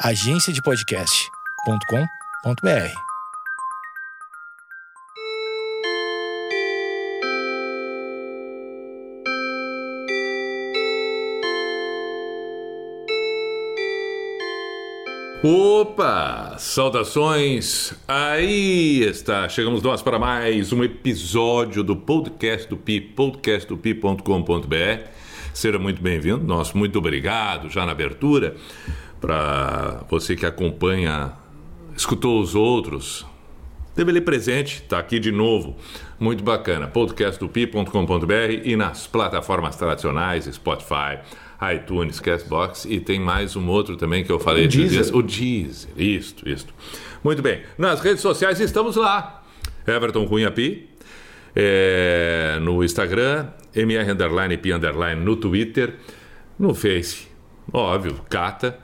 agenciadepodcast.com.br. Opa! Saudações! Aí está, chegamos nós para mais um episódio do podcast do Pi, podcastdopi.com.br. Seja muito bem-vindo, nosso muito obrigado já na abertura para você que acompanha, escutou os outros, Teve ele presente, está aqui de novo. Muito bacana. podcastdopi.com.br e nas plataformas tradicionais, Spotify, iTunes, Castbox e tem mais um outro também que eu falei o Deezer. O Deezer. Isto, isto. Muito bem. Nas redes sociais estamos lá. Everton Cunha Pi. é, no Instagram, MR Underline Pi Underline no Twitter, no Face, óbvio, Cata.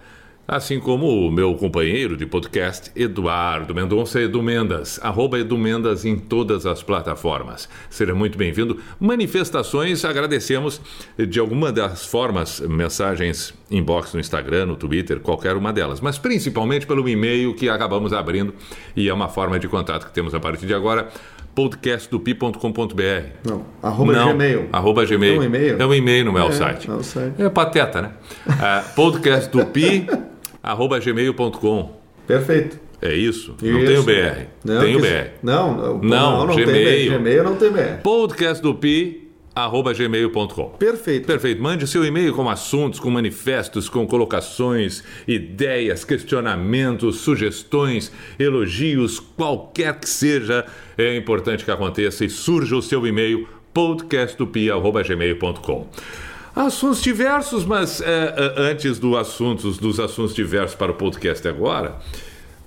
Assim como o meu companheiro de podcast, Eduardo Mendonça, Edu Mendas, arroba Edu Mendas em todas as plataformas. Seja muito bem-vindo. Manifestações, agradecemos de alguma das formas, mensagens inbox no Instagram, no Twitter, qualquer uma delas, mas principalmente pelo e-mail que acabamos abrindo e é uma forma de contato que temos a partir de agora podcastdopi.com.br. Não, arroba Não, Gmail. Arroba Gmail. É um e-mail? É um e-mail no meu É, site. é o site. É pateta, né? uh, podcastdopi, arroba gmail.com. Perfeito. É isso? Não Isso. tem o BR. Não, tem o BR. Não, não, Não, não, tem Gmail. BR. Gmail não tem BR. podcastdopi, arroba gmail.com. Perfeito. Perfeito. Mande seu e-mail com assuntos, com manifestos, com colocações, ideias, questionamentos, sugestões, elogios, qualquer que seja, é importante que aconteça e surja o seu e-mail podcastdopi@gmail.com. Assuntos diversos, mas é, antes do assuntos, dos assuntos diversos para o podcast agora,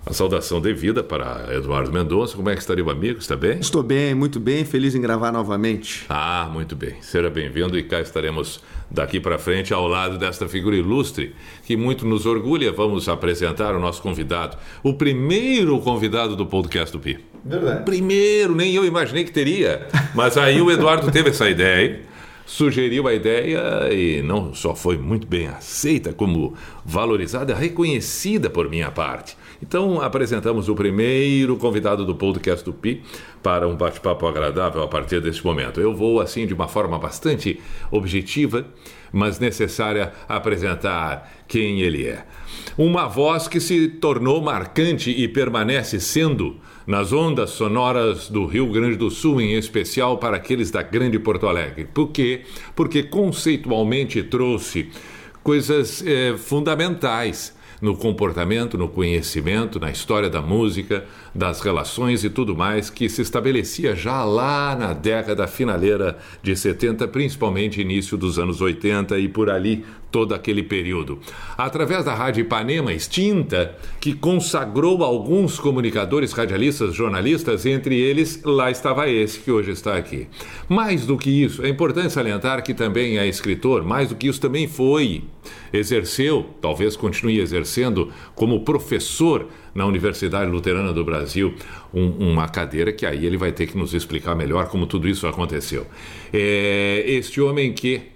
a saudação devida para Eduardo Mendonça. Como é que estaria o amigo? Está bem? Estou bem, muito bem, feliz em gravar novamente. Ah, muito bem. Seja bem-vindo e cá estaremos daqui para frente ao lado desta figura ilustre que muito nos orgulha. Vamos apresentar o nosso convidado, o primeiro convidado do podcast do Pi. Verdade. Primeiro, nem eu imaginei que teria, mas aí o Eduardo teve essa ideia, hein? Sugeriu a ideia e não só foi muito bem aceita, como valorizada, reconhecida por minha parte. Então apresentamos o primeiro convidado do podcast do Pi para um bate-papo agradável a partir deste momento. Eu vou assim de uma forma bastante objetiva, mas necessária apresentar quem ele é. Uma voz que se tornou marcante e permanece sendo nas ondas sonoras do Rio Grande do Sul, em especial para aqueles da Grande Porto Alegre. Por quê? Porque conceitualmente trouxe coisas eh, fundamentais no comportamento, no conhecimento, na história da música, das relações e tudo mais que se estabelecia já lá na década finaleira de 70, principalmente início dos anos 80 e por ali todo aquele período. Através da Rádio Ipanema extinta, que consagrou alguns comunicadores, radialistas, jornalistas, entre eles lá estava esse que hoje está aqui. Mais do que isso, é importante salientar que também é escritor, mais do que isso também foi exerceu, talvez continue exercendo, como professor na Universidade Luterana do Brasil, um, uma cadeira que aí ele vai ter que nos explicar melhor como tudo isso aconteceu. É, este homem que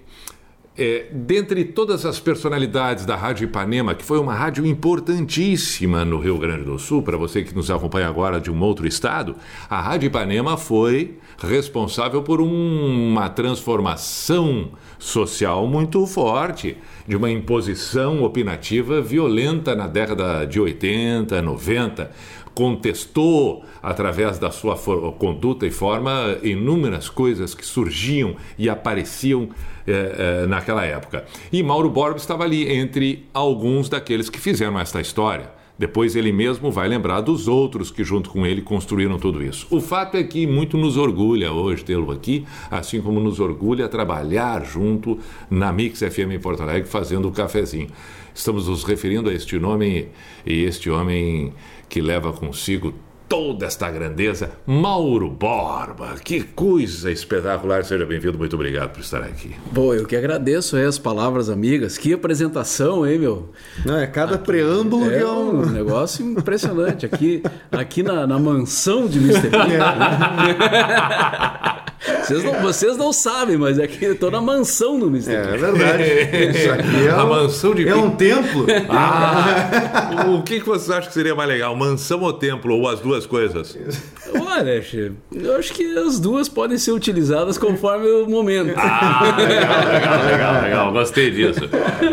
é, dentre todas as personalidades da Rádio Ipanema, que foi uma rádio importantíssima no Rio Grande do Sul, para você que nos acompanha agora de um outro estado, a Rádio Ipanema foi responsável por uma transformação social muito forte, de uma imposição opinativa violenta na década de 80, 90 contestou através da sua conduta e forma inúmeras coisas que surgiam e apareciam eh, eh, naquela época. E Mauro Borba estava ali entre alguns daqueles que fizeram esta história. Depois ele mesmo vai lembrar dos outros que, junto com ele, construíram tudo isso. O fato é que muito nos orgulha hoje tê-lo aqui, assim como nos orgulha trabalhar junto na Mix FM em Porto Alegre, fazendo o cafezinho. Estamos nos referindo a este nome e este homem que leva consigo toda esta grandeza, Mauro Borba. Que coisa espetacular! Seja bem-vindo, muito obrigado por estar aqui. Bom, eu que agradeço aí as palavras amigas. Que apresentação, hein, meu? Não, é cada preâmbulo que É é um um. negócio impressionante. Aqui, aqui na, na mansão de Mr. P. Vocês não, vocês não sabem, mas é que eu tô na mansão do Mr. É, é verdade. Isso aqui é, A um, mansão de é um templo. Ah, o que, que você acha que seria mais legal? Mansão ou templo? Ou as duas coisas? Olha, chefe, eu acho que as duas podem ser utilizadas conforme o momento. Ah, legal, legal, legal, legal. Gostei disso.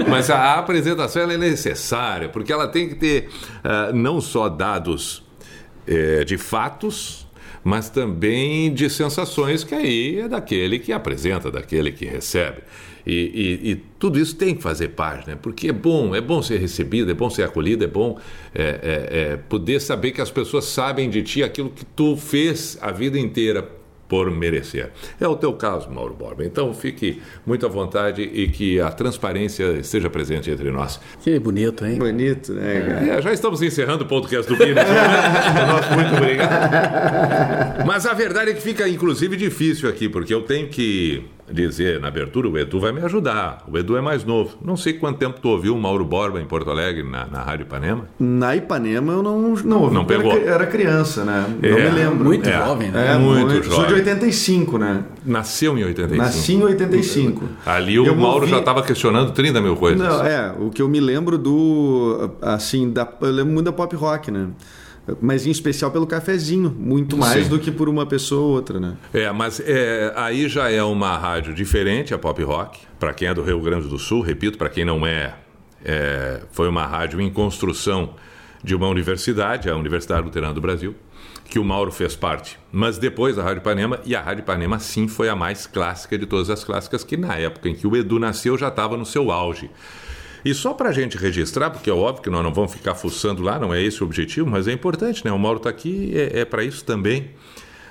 Mas a apresentação é necessária, porque ela tem que ter ah, não só dados eh, de fatos, mas também de sensações, que aí é daquele que apresenta, daquele que recebe. E, e- e tudo isso tem que fazer parte, né? Porque é bom, é bom ser recebido, é bom ser acolhido, é bom é, é, é, poder saber que as pessoas sabem de ti aquilo que tu fez a vida inteira por merecer. É o teu caso, Mauro Borba. Então fique muito à vontade e que a transparência esteja presente entre nós. Que bonito, hein? Bonito, né, cara? É, já estamos encerrando o podcast do Bini. Nosso muito obrigado. Mas a verdade é que fica, inclusive, difícil aqui, porque eu tenho que dizer na abertura, o Edu vai me ajudar. O Edu é mais novo. Não sei quanto tempo tu ouviu o Mauro Borba em Porto Alegre, na, na Rádio Ipanema. Na Ipanema eu não, não ouvi, Não pegou. Era, era criança, né? Não É, me lembro. Muito É. jovem, né? É, muito muito Sou de jovem. 85, né? Nasceu em 85. Nasci em 85. Ali o Eu Mauro ouvi- já estava questionando 30 mil coisas. Não, é, o que eu me lembro do. Assim, da, eu lembro muito da pop rock, né? Mas em especial pelo cafezinho, muito mais Sim. do que por uma pessoa ou outra, né? É, mas é, aí já é uma rádio diferente, a Pop Rock. Para quem é do Rio Grande do Sul, repito, para quem não é, é, foi uma rádio em construção de uma universidade, a Universidade Luterana do Brasil, que o Mauro fez parte. Mas depois a Rádio Ipanema, e a Rádio Ipanema sim foi a mais clássica de todas as clássicas, que na época em que o Edu nasceu já estava no seu auge. E só para a gente registrar, porque é óbvio que nós não vamos ficar fuçando lá, não é esse o objetivo, mas é importante, né? O Mauro está aqui, é, é para isso também.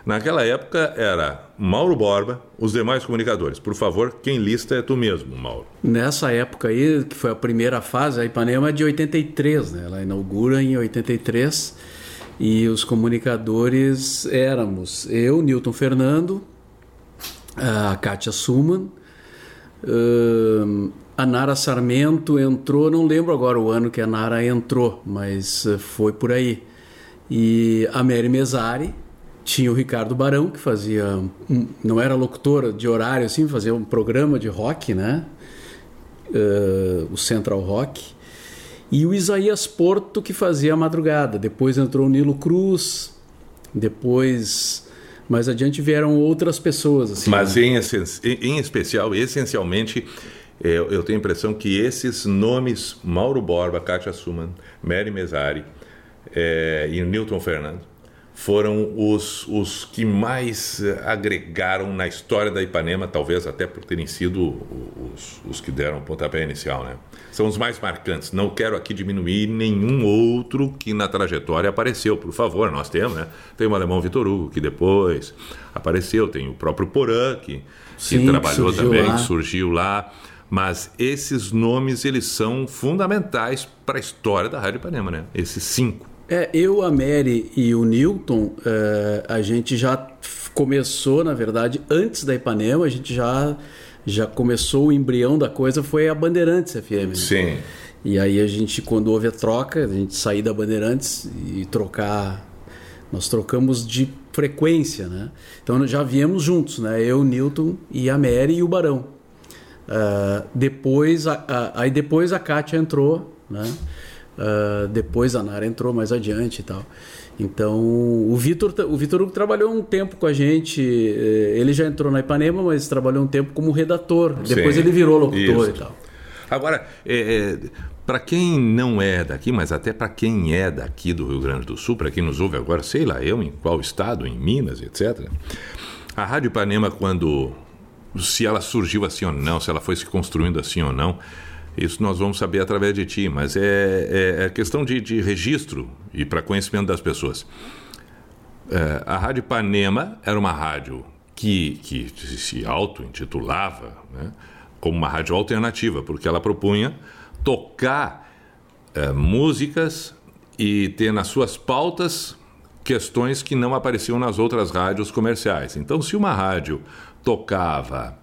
Naquela época era Mauro Borba, os demais comunicadores. Por favor, quem lista é tu mesmo, Mauro. Nessa época aí, que foi a primeira fase, a Ipanema é de 83, né? Ela inaugura em 83 e os comunicadores éramos eu, Newton Fernando, a Kátia Suman, ahn, a Nara Sarmento entrou, não lembro agora o ano que a Nara entrou, mas eh, foi por aí. E a Mary Mesari, tinha o Ricardo Barão, que fazia, um- não era locutora de horário assim, fazia um programa de rock, né? Eh, o Central Rock. E o Isaías Porto, que fazia a madrugada. Depois entrou o Nilo Cruz. Depois, mais adiante, vieram outras pessoas. Assim, Mas né? em, em- especial, essencialmente, é, eu tenho a impressão que esses nomes, Mauro Borba, Kátia Suman, Mary Mesari é, e Newton Fernando, foram os, os que mais agregaram na história da Ipanema, talvez até por terem sido os, os que deram o pontapé inicial, né? São os mais marcantes. Não quero aqui diminuir nenhum outro que na trajetória apareceu, por favor, nós temos, né? Tem o alemão Vitor Hugo, que depois apareceu, tem o próprio Porã, que, que Sim, que trabalhou surgiu também, lá. que surgiu lá. Mas esses nomes, eles são fundamentais para a história da Rádio Ipanema, né? Esses cinco. É, eu, a Mary e o Newton, eh, a gente já começou, na verdade, antes da Ipanema, a gente já, já começou o embrião da coisa, foi a Bandeirantes FM. né? Sim. E aí a gente, quando houve a troca, a gente sair da Bandeirantes e trocar. Nós trocamos de frequência, né? Então já viemos juntos, né? Eu, Newton e a Mary e o Barão. Ah, depois, a, a- aí depois a Kátia entrou, né? Ah, depois a Nara entrou mais adiante e tal. Então o Vitor, o Vitor Hugo trabalhou um tempo com a gente. eh, Ele já entrou na Ipanema, mas trabalhou um tempo como redator. Depois Sim, ele virou locutor isso. e tal. Agora, para quem não é daqui, mas até para quem é daqui do Rio Grande do Sul, para quem nos ouve agora, sei lá, eu em qual estado, em Minas, etc. A Rádio Ipanema, quando. Se ela surgiu assim ou não, se ela foi se construindo assim ou não, isso nós vamos saber através de ti, mas é, é, é questão de, de registro e para conhecimento das pessoas. É, a Rádio Ipanema era uma rádio que, que se auto-intitulava né, como uma rádio alternativa, porque ela propunha tocar é, músicas e ter nas suas pautas questões que não apareciam nas outras rádios comerciais. Então, se uma rádio tocava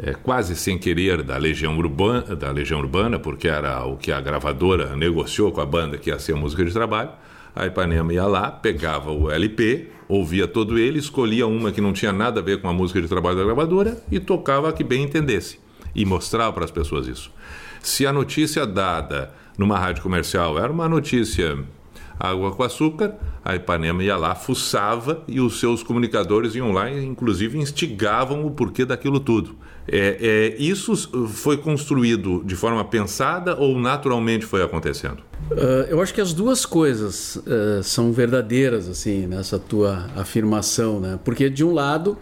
é, quase sem querer da Legião Urbana, da Legião Urbana, porque era o que a gravadora negociou com a banda que ia ser a música de trabalho, a Ipanema ia lá, pegava o LP, ouvia todo ele, escolhia uma que não tinha nada a ver com a música de trabalho da gravadora e tocava a que bem entendesse. E mostrava para as pessoas isso. Se a notícia dada numa rádio comercial era uma notícia água com açúcar, a Ipanema ia lá, fuçava e os seus comunicadores iam lá e, inclusive, instigavam o porquê daquilo tudo. É, é, isso foi construído de forma pensada ou naturalmente foi acontecendo? Uh, eu acho que as duas coisas uh, são verdadeiras assim nessa tua afirmação, né? Porque de um lado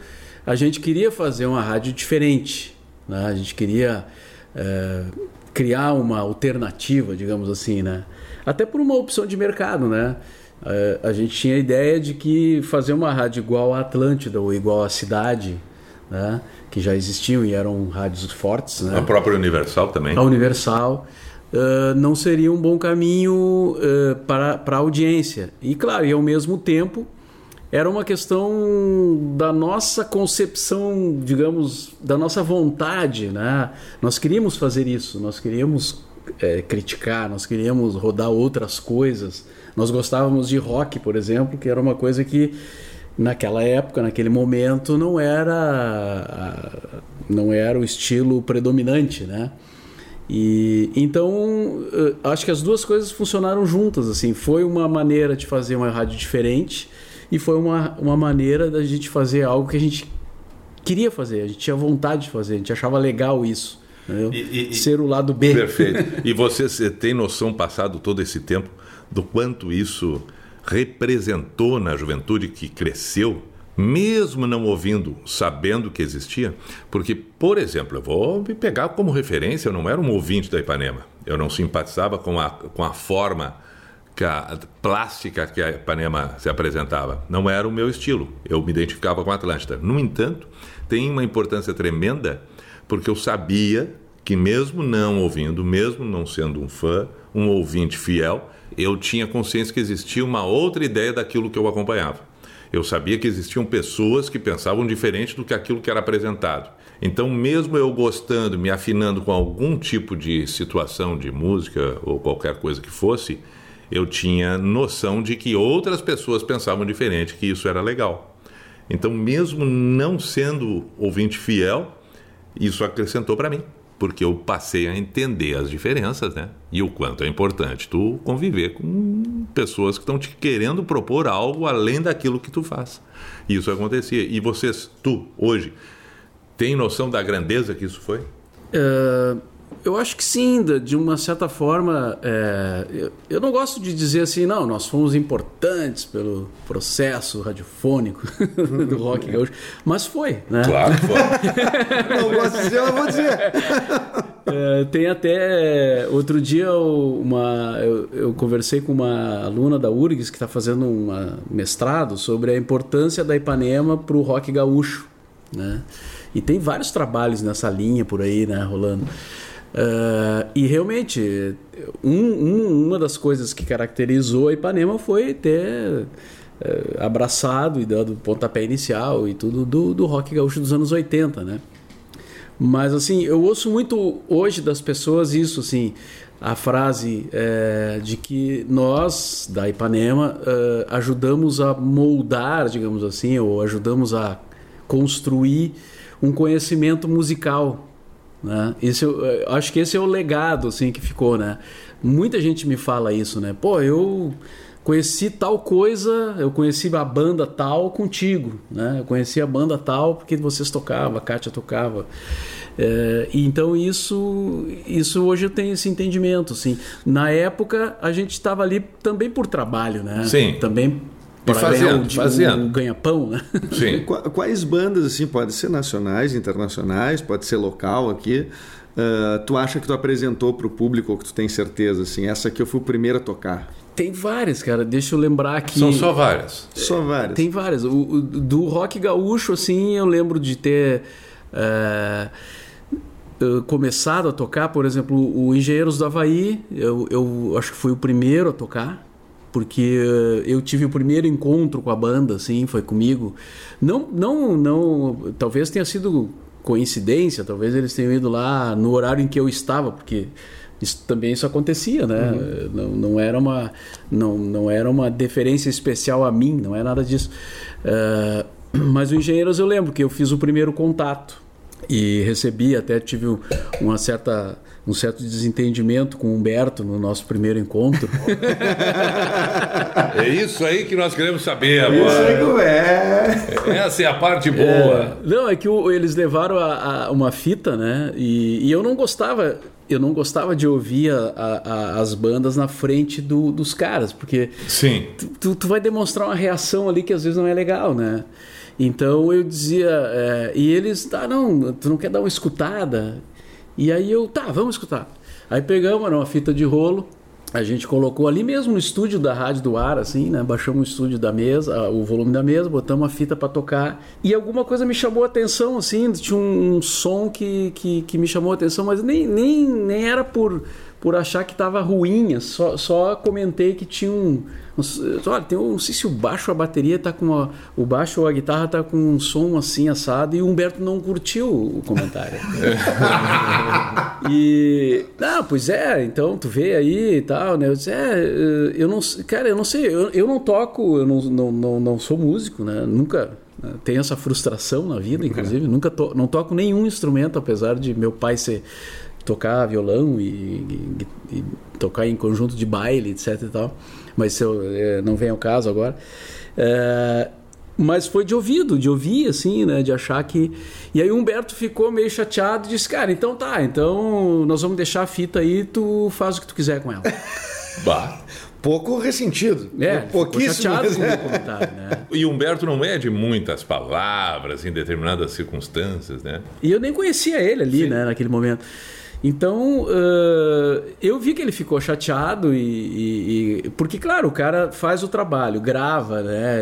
a gente queria fazer uma rádio diferente, né? A gente queria uh, criar uma alternativa, digamos assim, né? Até por uma opção de mercado, né? a gente tinha a ideia de que fazer uma rádio igual à Atlântida ou igual à Cidade, né? Que já existiam e eram rádios fortes, né? A própria Universal também. A Universal uh, não seria um bom caminho uh, para, para a audiência. E claro, e ao mesmo tempo era uma questão da nossa concepção, digamos, da nossa vontade, né? Nós queríamos fazer isso, nós queríamos é, criticar, nós queríamos rodar outras coisas. Nós gostávamos de rock, por exemplo, que era uma coisa que naquela época, naquele momento, não era não era o estilo predominante, né? E então eh, acho que as duas coisas funcionaram juntas assim. Foi uma maneira de fazer uma rádio diferente e foi uma, uma maneira da gente fazer algo que a gente queria fazer, a gente tinha vontade de fazer, a gente achava legal isso. E, e, Ser o lado B. Perfeito. E você, você tem noção, passado todo esse tempo, do quanto isso representou na juventude que cresceu, mesmo não ouvindo, sabendo que existia? Porque, por exemplo, eu vou me pegar como referência, eu não era um ouvinte da Ipanema. Eu não simpatizava com a, com a forma que a plástica que a Ipanema se apresentava. Não era o meu estilo. Eu me identificava com a Atlântida. No entanto, tem uma importância tremenda porque eu sabia que mesmo não ouvindo, mesmo não sendo um fã, um ouvinte fiel, eu tinha consciência que existia uma outra ideia daquilo que eu acompanhava. Eu sabia que existiam pessoas que pensavam diferente do que aquilo que era apresentado. Então, mesmo eu gostando, me afinando com algum tipo de situação de música ou qualquer coisa que fosse, eu tinha noção de que outras pessoas pensavam diferente, que isso era legal. Então, mesmo não sendo ouvinte fiel, isso acrescentou para mim, porque eu passei a entender as diferenças, né? E o quanto é importante tu conviver com pessoas que estão te querendo propor algo além daquilo que tu faz. Isso acontecia. E vocês, tu, hoje, tem noção da grandeza que isso foi? Uh eu acho que sim, de uma certa forma. É, eu, eu, não gosto de dizer assim, não, nós fomos importantes pelo processo radiofônico do rock gaúcho, mas foi, né? Claro que foi. não gosto de dizer, mas vou dizer. É, tem até. Outro dia uma, eu, eu, conversei com uma aluna da URGS que está fazendo um mestrado sobre a importância da Ipanema para o rock gaúcho. Né? E tem vários trabalhos nessa linha por aí, né, rolando. Uh, e realmente, um, um, uma das coisas que caracterizou a Ipanema foi ter uh, abraçado e dado pontapé inicial e tudo do, do rock gaúcho dos anos 80, né? Mas assim, eu ouço muito hoje das pessoas isso, assim, a frase é, de que nós, da Ipanema, uh, ajudamos a moldar, digamos assim, ou ajudamos a construir um conhecimento musical né? Esse, eu, eu acho que esse é o legado assim que ficou, né? Muita gente me fala isso, né? Pô, eu conheci tal coisa, eu conheci a banda tal contigo, né? Eu conheci a banda tal porque vocês tocavam, a Kátia tocava. É, então isso, isso hoje eu tenho esse entendimento, assim. Na época a gente estava ali também por trabalho, né? Sim. Também e fazendo, fazendo. Um ganha-pão, né? Sim. Quais bandas, assim, pode ser nacionais, internacionais, pode ser local aqui, uh, tu acha que tu apresentou para o público ou que tu tem certeza, assim, essa aqui eu fui o primeiro a tocar? Tem várias, cara. Deixa eu lembrar que... São só várias. Só várias. Tem várias. O, o do rock gaúcho, assim, eu lembro de ter... Uh, começado a tocar, por exemplo, o Engenheiros do Havaí, eu, eu acho que fui o primeiro a tocar porque eh, eu tive o primeiro encontro com a banda, assim, foi comigo. Não, não, não, talvez tenha sido coincidência, talvez eles tenham ido lá no horário em que eu estava, porque isso também isso acontecia, né? Uhum. Não, não, era uma não, não era uma deferência especial a mim, não é nada disso. Uh, mas o Engenheiros eu lembro que eu fiz o primeiro contato e recebi até tive uma certa um certo desentendimento com o Humberto no nosso primeiro encontro. é isso aí que nós queremos saber agora. Isso aí como é. Essa é a parte boa. É, não, é que o, eles levaram a, a, uma fita, né? E, e, eu não gostava. Eu não gostava de ouvir a, as bandas na frente do, dos caras, porque Sim. Tu, tu, tu vai demonstrar uma reação ali que às vezes não é legal, né? Então eu dizia, é, e eles, tá, não, tu não quer dar uma escutada? E aí eu, tá, vamos escutar. Aí pegamos, era uma fita de rolo, a gente colocou ali mesmo no estúdio da Rádio do Ar, assim, né? Baixamos o estúdio da mesa, o volume da mesa, botamos a fita para tocar. E alguma coisa me chamou a atenção, assim, tinha um, som que, que, que, me chamou a atenção, mas nem, nem, nem era por, por achar que estava ruim, só, só comentei que tinha um Olha, tem um, não sei se o baixo, a bateria tá com o baixo ou a guitarra tá com um som assim assado e o Humberto não curtiu o comentário. e não, pois é, então tu vê aí e tal, né? Eu disse, é, eu não, cara, eu não sei, eu, eu não toco, eu não, não, não, não sou músico, né? Nunca né? tenho essa frustração na vida, inclusive, nunca to, não toco nenhum instrumento, apesar de meu pai ser tocar violão e, e, e tocar em conjunto de baile, etc e tal mas se eu, é, não vem ao caso agora. É, mas foi de ouvido, de ouvir, assim, né? De achar que. E aí o Humberto ficou meio chateado e disse: Cara, então tá, então nós vamos deixar a fita aí, tu faz o que tu quiser com ela. bah. Pouco ressentido. É, pouquíssimo. chateado com o comentário, né? E Humberto não é de muitas palavras em determinadas circunstâncias, né? E eu nem conhecia ele ali, Sim. né, naquele momento. Então uh, eu vi que ele ficou chateado e, e, e, porque claro o cara faz o trabalho, grava, né?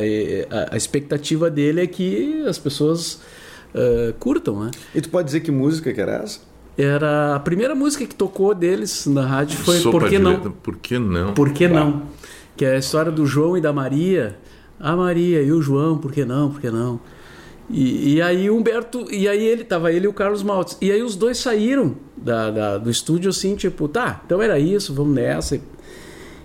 A, a, expectativa dele é que as pessoas uh, curtam, né? E tu pode dizer que música que era essa? Era a primeira música que tocou deles na rádio foi Sopa Por que não? Por que não? Por que não? Que é a história do João e da Maria. A Maria e o João, por que não? Por que não? E, e, aí Humberto, e aí ele tava ele e o Carlos Maltz. E aí os dois saíram da, da, do estúdio assim, tipo, tá, então era isso, vamos nessa.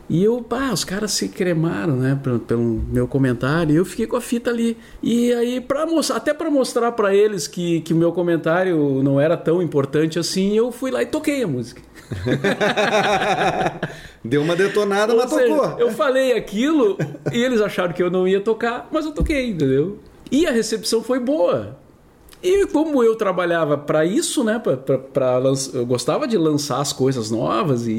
E eu, pá, os caras se cremaram, né, pelo, pelo meu comentário, e eu fiquei com a fita ali. E aí, pra mostrar, até para mostrar para eles que o meu comentário não era tão importante assim, eu fui lá e toquei a música. Deu uma detonada, Ou mas seja, tocou. Eu falei aquilo e eles acharam que eu não ia tocar, mas eu toquei, entendeu? E a recepção foi boa. E como eu trabalhava para isso, né, pra, pra, pra, eu gostava de lançar as coisas novas e,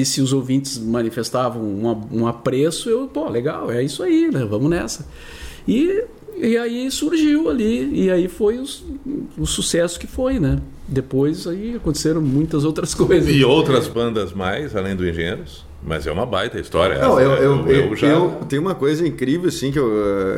e se os ouvintes manifestavam um, um, apreço, eu, pô, legal, é isso aí, né, vamos nessa. E, e aí surgiu ali, e aí foi os, o sucesso que foi, né. Depois aí aconteceram muitas outras coisas. E outras bandas mais, além do Engenheiros? Mas é uma baita história. Não, eu, eu, eu, eu, já... eu tenho uma coisa incrível assim que, eu,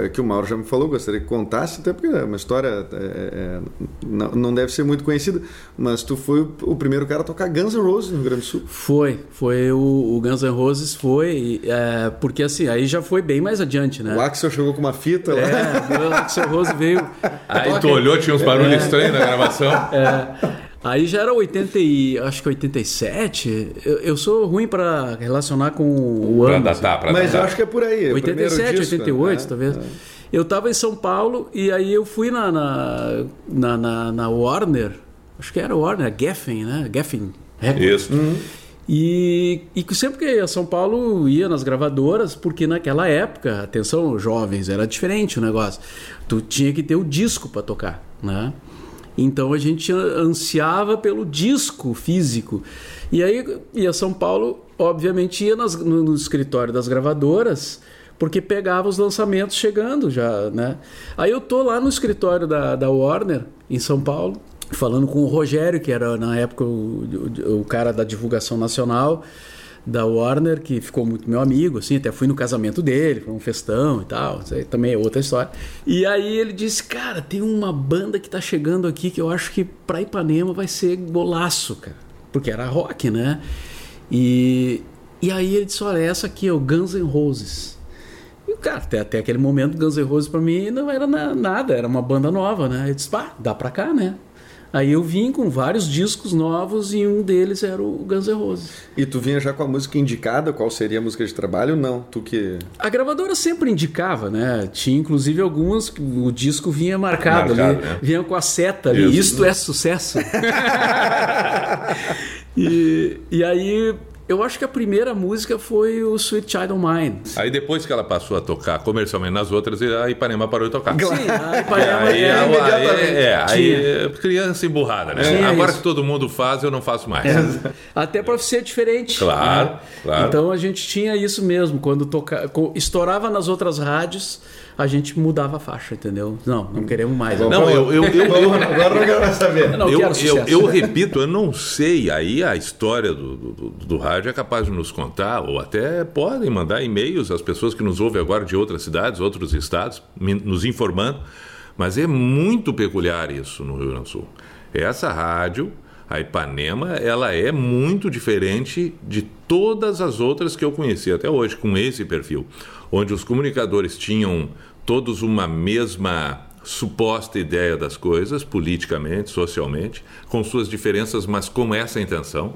eh, que o Mauro já me falou, gostaria que contasse, até porque é uma história é, é, não, não deve ser muito conhecida, mas tu foi o primeiro cara a tocar Guns N' Roses no Rio Grande do Sul. Foi, foi o, o Guns N' Roses foi, é, porque assim, aí já foi bem mais adiante, né? O Axel chegou com uma fita lá. É, o Axel Rose veio. Aí tu olhou, tinha uns barulhos é. estranhos na gravação. É. Aí já era 80 e, acho que 87. Eu, eu sou ruim para relacionar com o ano. Pra datar, pra Mas datar. eu acho que é por aí. 87, disco, 88, né? talvez. É. Eu estava em São Paulo e aí eu fui na, na, na, na, na Warner, acho que era Warner, Geffen, né? Geffen Records. Isso. Uhum. E, e sempre que ia a São Paulo ia nas gravadoras, porque naquela época, atenção, jovens, era diferente o negócio. Tu tinha que ter o disco para tocar, né? Então a gente ansiava pelo disco físico. E aí ia São Paulo, obviamente ia nas, no, no, escritório das gravadoras, porque pegava os lançamentos chegando já, né? Aí eu tô lá no escritório da, da Warner, em São Paulo, falando com o Rogério, que era na época o, o, o cara da divulgação nacional da Warner, que ficou muito meu amigo, assim, até fui no casamento dele, foi um festão e tal, isso aí também é outra história. E aí ele disse, cara, tem uma banda que tá chegando aqui que eu acho que pra Ipanema vai ser golaço, cara. Porque era rock, né? E, e aí ele disse, olha, essa aqui é o Guns N' Roses. E, cara, até, até aquele momento Guns N' Roses pra mim não era na, nada, era uma banda nova, né? Ele disse, pá, dá pra cá, né? Aí eu vim com vários discos novos e um deles era o Guns N' Roses. E tu vinha já com a música indicada? Qual seria a música de trabalho? Não, tu que. A gravadora sempre indicava, né? Tinha inclusive algumas que o disco vinha marcado, marcado ali, né? vinha com a seta ali. Isso. Isto é sucesso. e, e aí eu acho que a primeira música foi o Sweet Child of Mine. Aí depois que ela passou a tocar comercialmente nas outras, a Ipanema parou de tocar. Sim, a Ipanema aí, é, imediatamente. É, é aí criança emburrada, né? Tinha Agora isso. que todo mundo faz, eu não faço mais. É. Até para ser diferente. Claro, né? claro. Então a gente tinha isso mesmo. Quando toca... estourava nas outras rádios, a gente mudava a faixa, entendeu? Não, não queremos mais. Não, eu, eu, eu, eu, agora não quero mais saber. Não, eu, eu, eu, repito, eu não sei. Aí a história do, do, do rádio é capaz de nos contar, ou até podem mandar e-mails às pessoas que nos ouvem agora de outras cidades, outros estados, nos informando. Mas é muito peculiar isso no Rio Grande do Sul. Essa rádio, a Ipanema, ela é muito diferente de todas as outras que eu conheci até hoje, com esse perfil onde os comunicadores tinham todos uma mesma suposta ideia das coisas, politicamente, socialmente, com suas diferenças, mas com essa intenção,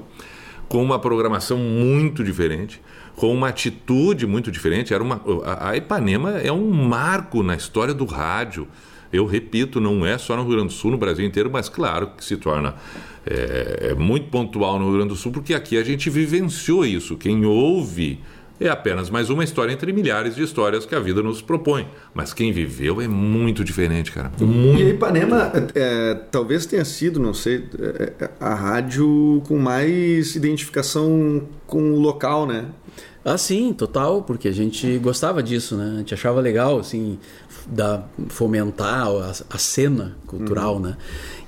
com uma programação muito diferente, com uma atitude muito diferente. Era uma, a Ipanema é um marco na história do rádio. Eu repito, não é só no Rio Grande do Sul, no Brasil inteiro, mas claro que se torna é, é muito pontual no Rio Grande do Sul, porque aqui a gente vivenciou isso. Quem ouve é apenas mais uma história entre milhares de histórias que a vida nos propõe. Mas quem viveu é muito diferente, cara. Muito... E Ipanema é, talvez tenha sido, não sei, é, a rádio com mais identificação com o local, né? Ah, sim, total, porque a gente gostava disso, né? A gente achava legal, assim, da, fomentar a, a cena cultural, uhum. né?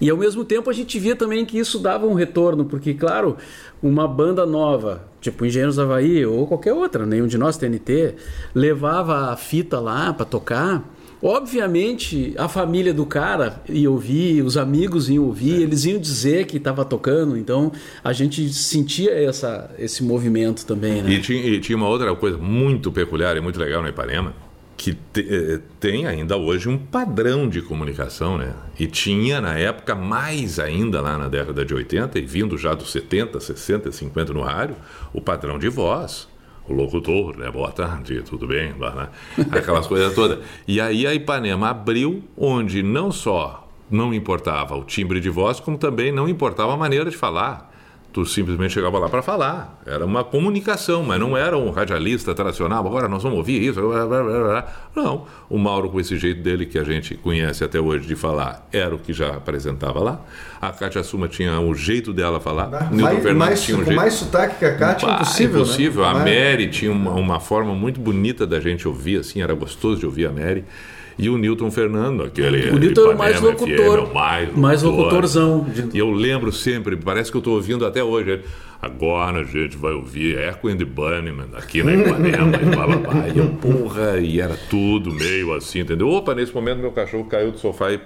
E ao mesmo tempo a gente via também que isso dava um retorno, porque, claro, uma banda nova, tipo Engenheiros da Havaí ou qualquer outra, nenhum de nós, TNT, levava a fita lá para tocar. Obviamente, a família do cara ia ouvir, os amigos iam ouvir, é. eles iam dizer que estava tocando, então a gente sentia essa, esse movimento também. Né? E, tinha, e tinha uma outra coisa muito peculiar e muito legal no Ipanema, que te, eh, tem ainda hoje um padrão de comunicação, né? E tinha na época mais ainda lá na década de 80 e vindo já dos 70, 60, 50 no rádio, o padrão de voz. O locutor, né? Boa tarde, tudo bem? Aquelas coisas todas. E aí a Ipanema abriu, onde não só não importava o timbre de voz, como também não importava a maneira de falar tu simplesmente chegava lá para falar. Era uma comunicação, mas não era um radialista tradicional. Agora nós vamos ouvir isso. Não. O Mauro, com esse jeito dele que a gente conhece até hoje de falar, era o que já apresentava lá. A Cátia Suma tinha o jeito dela falar. Mais, mais, tinha um jeito... mais sotaque que a Cátia, é impossível. Impossível. Né? A Mary tinha uma, uma forma muito bonita da gente ouvir, assim, era gostoso de ouvir a Mary e o Newton Fernando, aquele. O Newton era o mais locutor. FM, mais, mais locutorzão. E eu lembro sempre, parece que eu estou ouvindo até hoje. Agora a gente vai ouvir Echo and the Bunnyman aqui na Ipanema e blá blá blá. E eu, porra, e era tudo meio assim, entendeu? Opa, nesse momento meu cachorro caiu do sofá e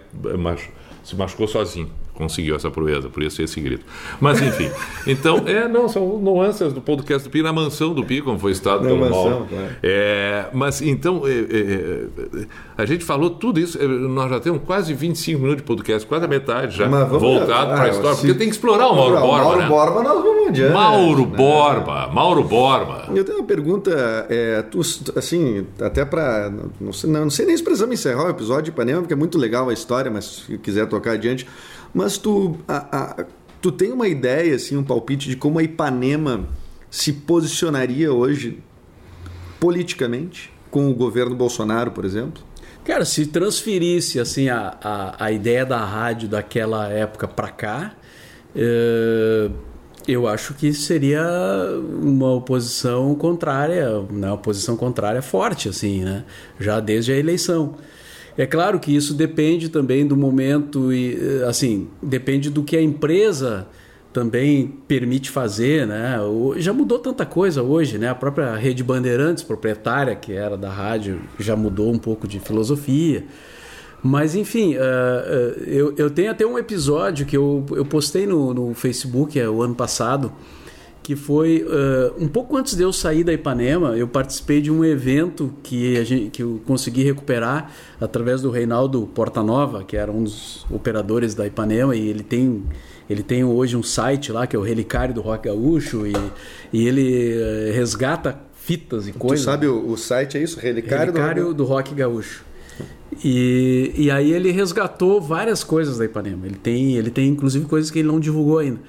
se machucou sozinho conseguiu essa proeza, por isso esse grito. Mas enfim, então, é, não, são nuances do podcast do Pi, na mansão do Pi, como foi estado pelo mansão, claro. é, Mas então, é, é, é, a gente falou tudo isso, é, nós já temos quase 25 minutos de podcast, quase a metade já, voltado para a história, porque tem que explorar o Mauro Borba. Mauro né? Borba, nós vamos adiante. Mauro né? Borba, Mauro Borba. Eu tenho uma pergunta, é, tu, assim, até para, não sei, não, não sei nem se precisamos encerrar o episódio de Ipanema, porque é muito legal a história, mas se quiser tocar adiante, mas tu, a, a, tu tem uma ideia, assim, um palpite de como a Ipanema se posicionaria hoje politicamente com o governo Bolsonaro, por exemplo? Cara, se transferisse assim a, a, a ideia da rádio daquela época para cá, é, eu acho que seria uma oposição contrária, né, uma oposição contrária forte, assim, né? Já desde a eleição. É claro que isso depende também do momento e assim depende do que a empresa também permite fazer, né? Já mudou tanta coisa hoje, né? A própria rede Bandeirantes, proprietária que era da rádio, já mudou um pouco de filosofia. Mas enfim, uh, uh, eu, eu tenho até um episódio que eu, eu postei no, no Facebook uh, o ano passado que foi uh, um pouco antes de eu sair da Ipanema, eu participei de um evento que, a gente, que eu consegui recuperar através do Reinaldo Portanova, que era um dos operadores da Ipanema, e ele tem, ele tem hoje um site lá que é o Relicário do Rock Gaúcho, e, e ele uh, resgata fitas e coisas. Tu sabe o, o site é isso? Relicário, Relicário do... do Rock Gaúcho. E, e aí ele resgatou várias coisas da Ipanema. Ele tem, ele tem inclusive coisas que ele não divulgou ainda.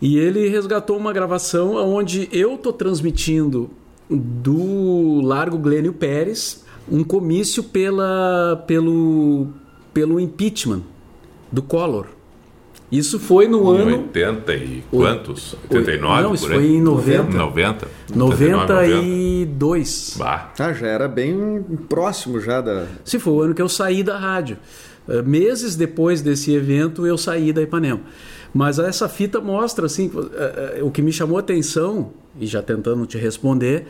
E ele resgatou uma gravação onde eu tô transmitindo do Largo Glênio Pérez um comício pela, pelo, pelo impeachment do Collor. Isso foi no em ano. 80 e quantos? 89? Não, isso foi em 90. 90. 92. Bah. Ah, já era bem próximo já da. Se foi o ano que eu saí da rádio. Uh, meses depois desse evento, eu saí da Ipanema. Mas essa fita mostra, assim, uh, uh, o que me chamou a atenção, e já tentando te responder,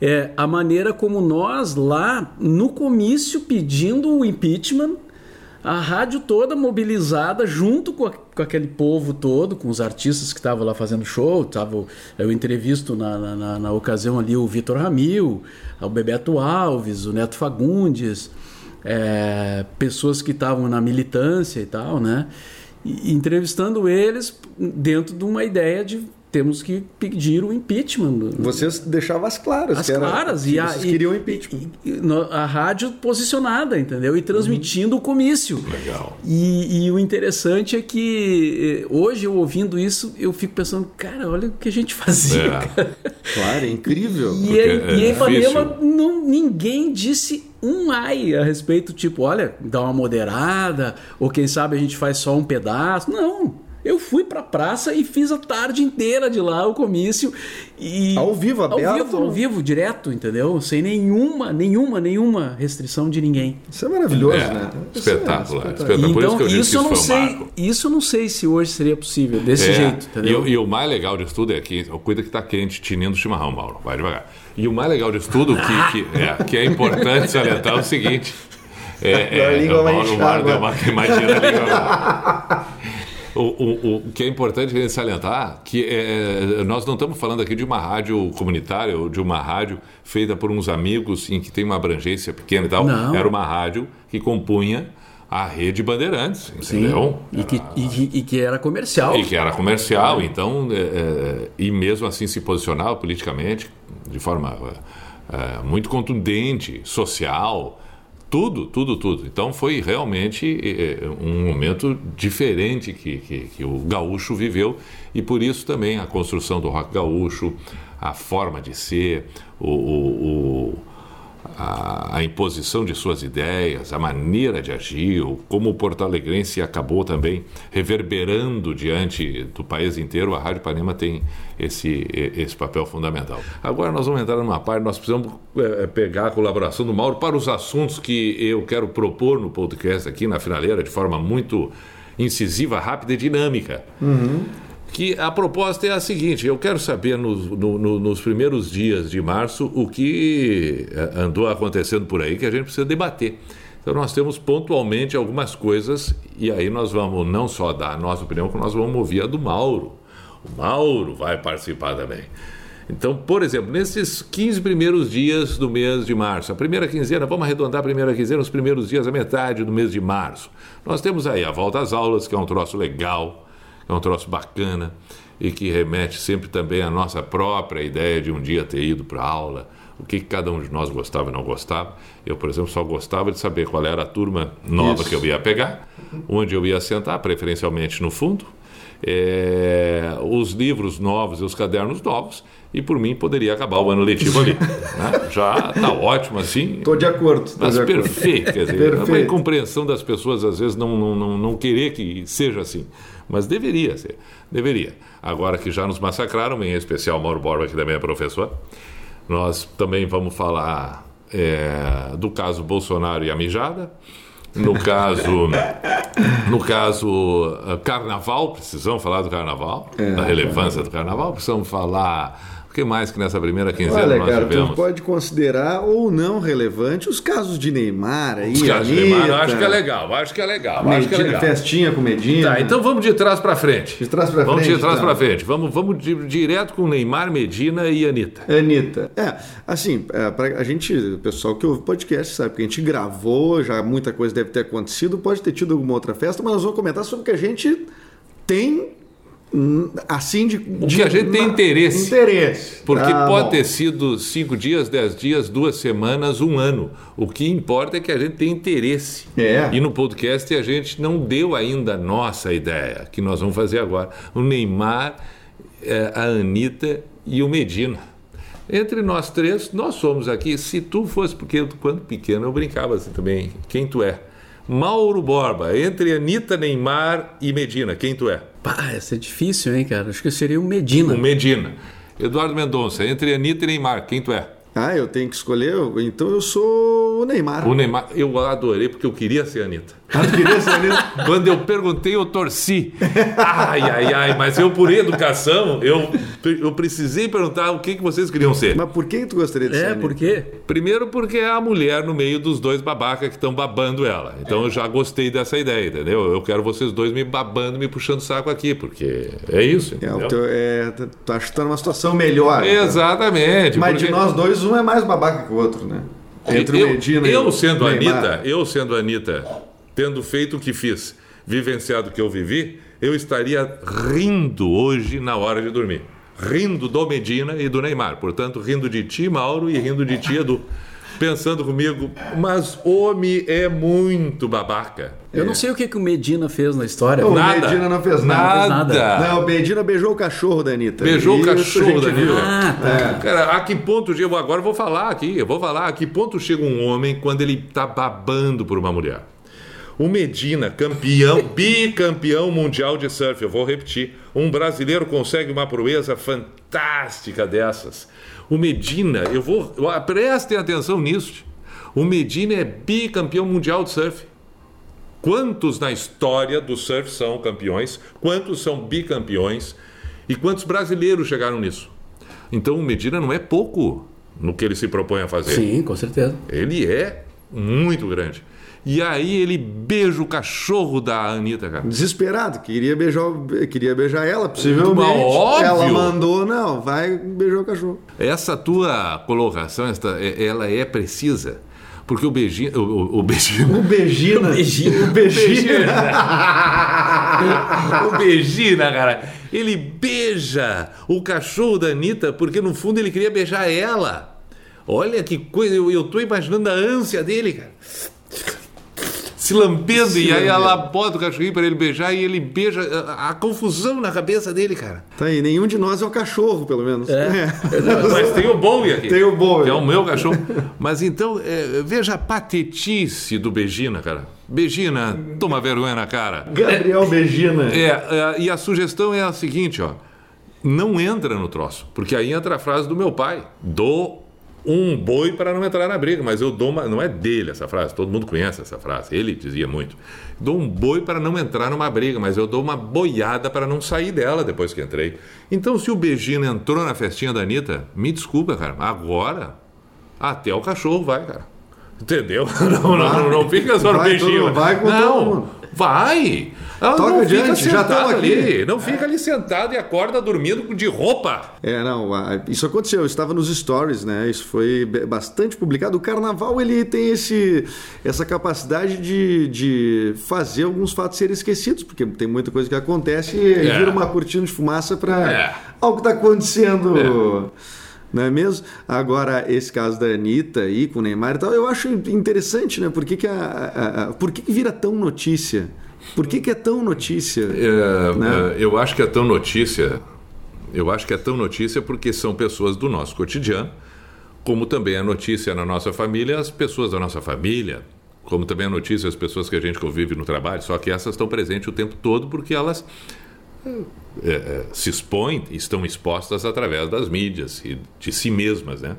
é a maneira como nós lá no comício pedindo o impeachment a rádio toda mobilizada junto com, a, com, aquele povo todo, com os artistas que estavam lá fazendo show. Tava, eu entrevisto na, na, na ocasião ali o Vitor Ramil, o Bebeto Alves, o Neto Fagundes, é, pessoas que estavam na militância e tal, né? Entrevistando eles dentro de uma ideia de temos que pedir o impeachment. Vocês deixavam as claras. As que era, claras. E a, vocês queriam impeachment. E, e, a rádio posicionada, entendeu? E transmitindo uhum. o comício. Legal. E, e, o interessante é que eh, hoje, eu ouvindo isso, eu fico pensando, cara, olha o que a gente fazia. É. Claro, é incrível. E, é, e em Ipanema, não, ninguém disse um ai a respeito, tipo, olha, dá uma moderada, ou quem sabe a gente faz só um pedaço. Não. Eu fui pra praça e fiz a tarde inteira de lá o comício. E ao vivo, aberto? Ao vivo, ao vivo, direto, entendeu? Sem nenhuma, nenhuma, nenhuma restrição de ninguém. Isso é maravilhoso, é, né? Espetáculo. É, espetáculo. Então, isso, que eu isso eu não sei. Isso eu não sei se hoje seria possível, desse é, jeito, entendeu? E, e, o mais legal disso tudo é que cuida que tá quente, tinindo o chimarrão, Mauro. Vai devagar. E o mais legal disso tudo que, que, é, que é importante salientar é o seguinte. É, é, a língua inchar Mauro deu agora. uma queimadinha na língua. O, o, o, que é importante a salientar que é, nós não estamos falando aqui de uma rádio comunitária ou de uma rádio feita por uns amigos em que tem uma abrangência pequena e tal. Não. Era uma rádio que compunha a rede Bandeirantes, entendeu? Sim. E que, e, que- e que era comercial. E que era comercial, então, é, é, e mesmo assim se posicionava politicamente de forma é, muito contundente, social, tudo, tudo, tudo. Então foi realmente é, um momento diferente que, que, que o gaúcho viveu e por isso também a construção do rock gaúcho, a forma de ser, o- o- o a, a imposição de suas ideias, a maneira de agir, como o Porto Alegrense acabou também reverberando diante do país inteiro, a Rádio Panema tem esse, esse papel fundamental. Agora nós vamos entrar numa parte, nós precisamos eh, pegar a colaboração do Mauro para os assuntos que eu quero propor no podcast aqui na finaleira, de forma muito incisiva, rápida e dinâmica que a proposta é a seguinte: eu quero saber nos, no- no- nos primeiros dias de março o que eh, andou acontecendo por aí que a gente precisa debater. Então nós temos pontualmente algumas coisas e aí nós vamos não só dar a nossa opinião, como nós vamos ouvir a do Mauro. O Mauro vai participar também. Então, por exemplo, nesses 15 primeiros dias do mês de março, a primeira quinzena, vamos arredondar a primeira quinzena, os primeiros dias, a metade do mês de março. Nós temos aí a volta às aulas, que é um troço legal, é um troço bacana e que remete sempre também à nossa própria ideia de um dia ter ido para a aula, o que cada um de nós gostava e não gostava. Eu, por exemplo, só gostava de saber qual era a turma nova Isso. que eu ia pegar, onde eu ia sentar, preferencialmente no fundo, é, os livros novos e os cadernos novos, e por mim poderia acabar o ano letivo ali. né? Já está ótimo assim. Tô de acordo. Tô Mas de acordo. perfeito, quer dizer, é Perfeito. incompreensão das pessoas às vezes não, não, não, não querer que seja assim. Mas deveria ser, deveria. Agora que já nos massacraram, em especial Mauro Borba, que também é professor, nós também vamos falar é, do caso Bolsonaro e a mijada. No caso, no caso eh, carnaval, precisamos falar do carnaval, da relevância do carnaval, precisamos falar que mais que nessa primeira quinzena Olha, nós cara, tivemos? tu pode considerar ou não relevante os casos de Neymar aí, Os casos de Neymar, eu acho que é legal, acho que é legal, acho que é Medina, legal. festinha com Medina. Tá, então vamos de trás para frente. De trás vamos frente, de trás tá. para frente. Vamos, vamos di- direto com Neymar, Medina e Anitta. Anitta. É, assim, é, pra, a gente, o pessoal que ouve podcast sabe que a gente gravou, já muita coisa deve ter acontecido, pode ter tido alguma outra festa, mas nós vamos comentar sobre o que a gente tem, assim, de. O que a gente tem interesse. Interesse. Porque Ah, pode bom. ter sido cinco dias, dez dias, duas semanas, um ano. O que importa é que a gente tem interesse. É. E no podcast a gente não deu ainda a nossa ideia, que nós vamos fazer agora. O Neymar, eh, a Anitta e o Medina. Entre nós três, nós somos aqui. Se tu fosse, porque quando pequeno eu brincava assim também. Quem tu é? Mauro Borba, entre Anitta, Neymar e Medina, quem tu é? Pá, essa é difícil, hein, cara? Acho que seria o Medina. O Medina. Eduardo Mendonça, entre Anitta e Neymar, quem tu é? Ah, eu tenho que escolher? Então eu sou o Neymar. O Neymar, eu adorei porque eu queria ser a Anitta. Ah, queria ser Anitta? Quando eu perguntei, eu torci. Ai, ai, ai, mas eu, por educação, eu, eu precisei perguntar o que, que vocês queriam ser. Mas por que tu gostaria de ser É, Anitta? por quê? Primeiro, porque é a mulher no meio dos dois babacas que estão babando ela. Então eu já gostei dessa ideia, entendeu? Eu quero vocês dois me babando, me puxando o saco aqui, porque é isso. É, teu, é, tu- tu acha que tá numa situação melhor. então. Exatamente. Mas porque- de nós dois, um é mais babaca que o outro, né? Entre eu, o Medina e eu o sendo Neymar. Anitta, eu sendo Anitta, tendo feito o que fiz, vivenciado o que eu vivi, eu estaria rindo hoje na hora de dormir. Rindo do Medina e do Neymar. Portanto, rindo de ti, Mauro, e rindo de ti, Edu. Pensando comigo, mas homem é muito babaca. Eu não sei o que, que o Medina fez na história. O Nada. Medina não fez nada. Nada. Não, o Medina beijou o cachorro da Anitta. Beijou o Isso cachorro gente da. Anitta. Ah, tá. Cara, a que ponto chega? Agora eu vou falar aqui, eu vou falar a que ponto chega um homem quando ele tá babando por uma mulher. O Medina, campeão, bicampeão mundial de surf, eu vou repetir. Um brasileiro consegue uma proeza fantástica dessas. O Medina, eu vou. eu- Prestem atenção nisso. O Medina é bicampeão mundial de surf. Quantos na história do surf são campeões? Quantos são bicampeões? E quantos brasileiros chegaram nisso? Então o Medina não é pouco no que ele se propõe a fazer. Sim, com certeza. Ele é muito grande. E aí ele beija o cachorro da Anitta, cara. Desesperado, queria beijar, queria beijar ela, possivelmente. Mas óbvio. Ela mandou, não, vai beijar o cachorro. Essa tua colocação, esta, é- ela é precisa. Porque o beijinho. O, o, o beijinho. O. Begina. O Begina. o Begina, cara. Ele beija o cachorro da Anitta porque no fundo ele queria beijar ela. Olha que coisa, eu, eu tô imaginando a ânsia dele, cara. Se lambendo, Se e aí ela bota o cachorrinho para ele beijar e ele beija a, a confusão na cabeça dele, cara. Tá aí, nenhum de nós é o cachorro, pelo menos. É. Mas tem o Bowie aqui. Tem o Bowie. Que é o meu cachorro. Mas então, é, veja a patetice do Begina, cara. Begina, toma vergonha na cara. Gabriel Begina. É, é, e a sugestão é a seguinte, ó. Não entra no troço, porque aí entra a frase do meu pai. Dou um boi para não entrar na briga, mas eu dou uma. Não é dele essa frase, todo mundo conhece essa frase, ele dizia muito. Dou um boi para não entrar numa briga, mas eu dou uma boiada para não sair dela depois que entrei. Então, se o Begina entrou na festinha da Anitta, me desculpa, cara, agora até o cachorro vai, cara. Entendeu? Não, não, não, não fica só no Vai beijinho. todo- vai com não. Vai. Ela Toca não adiante, fica já tamo aqui. ali. Não fica ali sentado e acorda dormindo de roupa. É, não, isso aconteceu, eu estava nos stories, né? Isso foi bastante publicado. O carnaval ele tem esse, essa capacidade de, de fazer alguns fatos serem esquecidos, porque tem muita coisa que acontece e É. vira uma cortina de fumaça para É. algo que está acontecendo. Não é mesmo? Agora, esse caso da Anitta aí com o Neymar e tal, eu acho interessante, né? Por que, que, a, a- a- por que, que vira tão notícia? Por que, que é tão notícia? É, Né? é, eu acho que é tão notícia. Eu acho que é tão notícia porque são pessoas do nosso cotidiano, como também é notícia na nossa família as pessoas da nossa família, como também é notícia as pessoas que a gente convive no trabalho, só que essas estão presentes o tempo todo porque elas se expõem, estão expostas através das mídias e de si mesmas, né?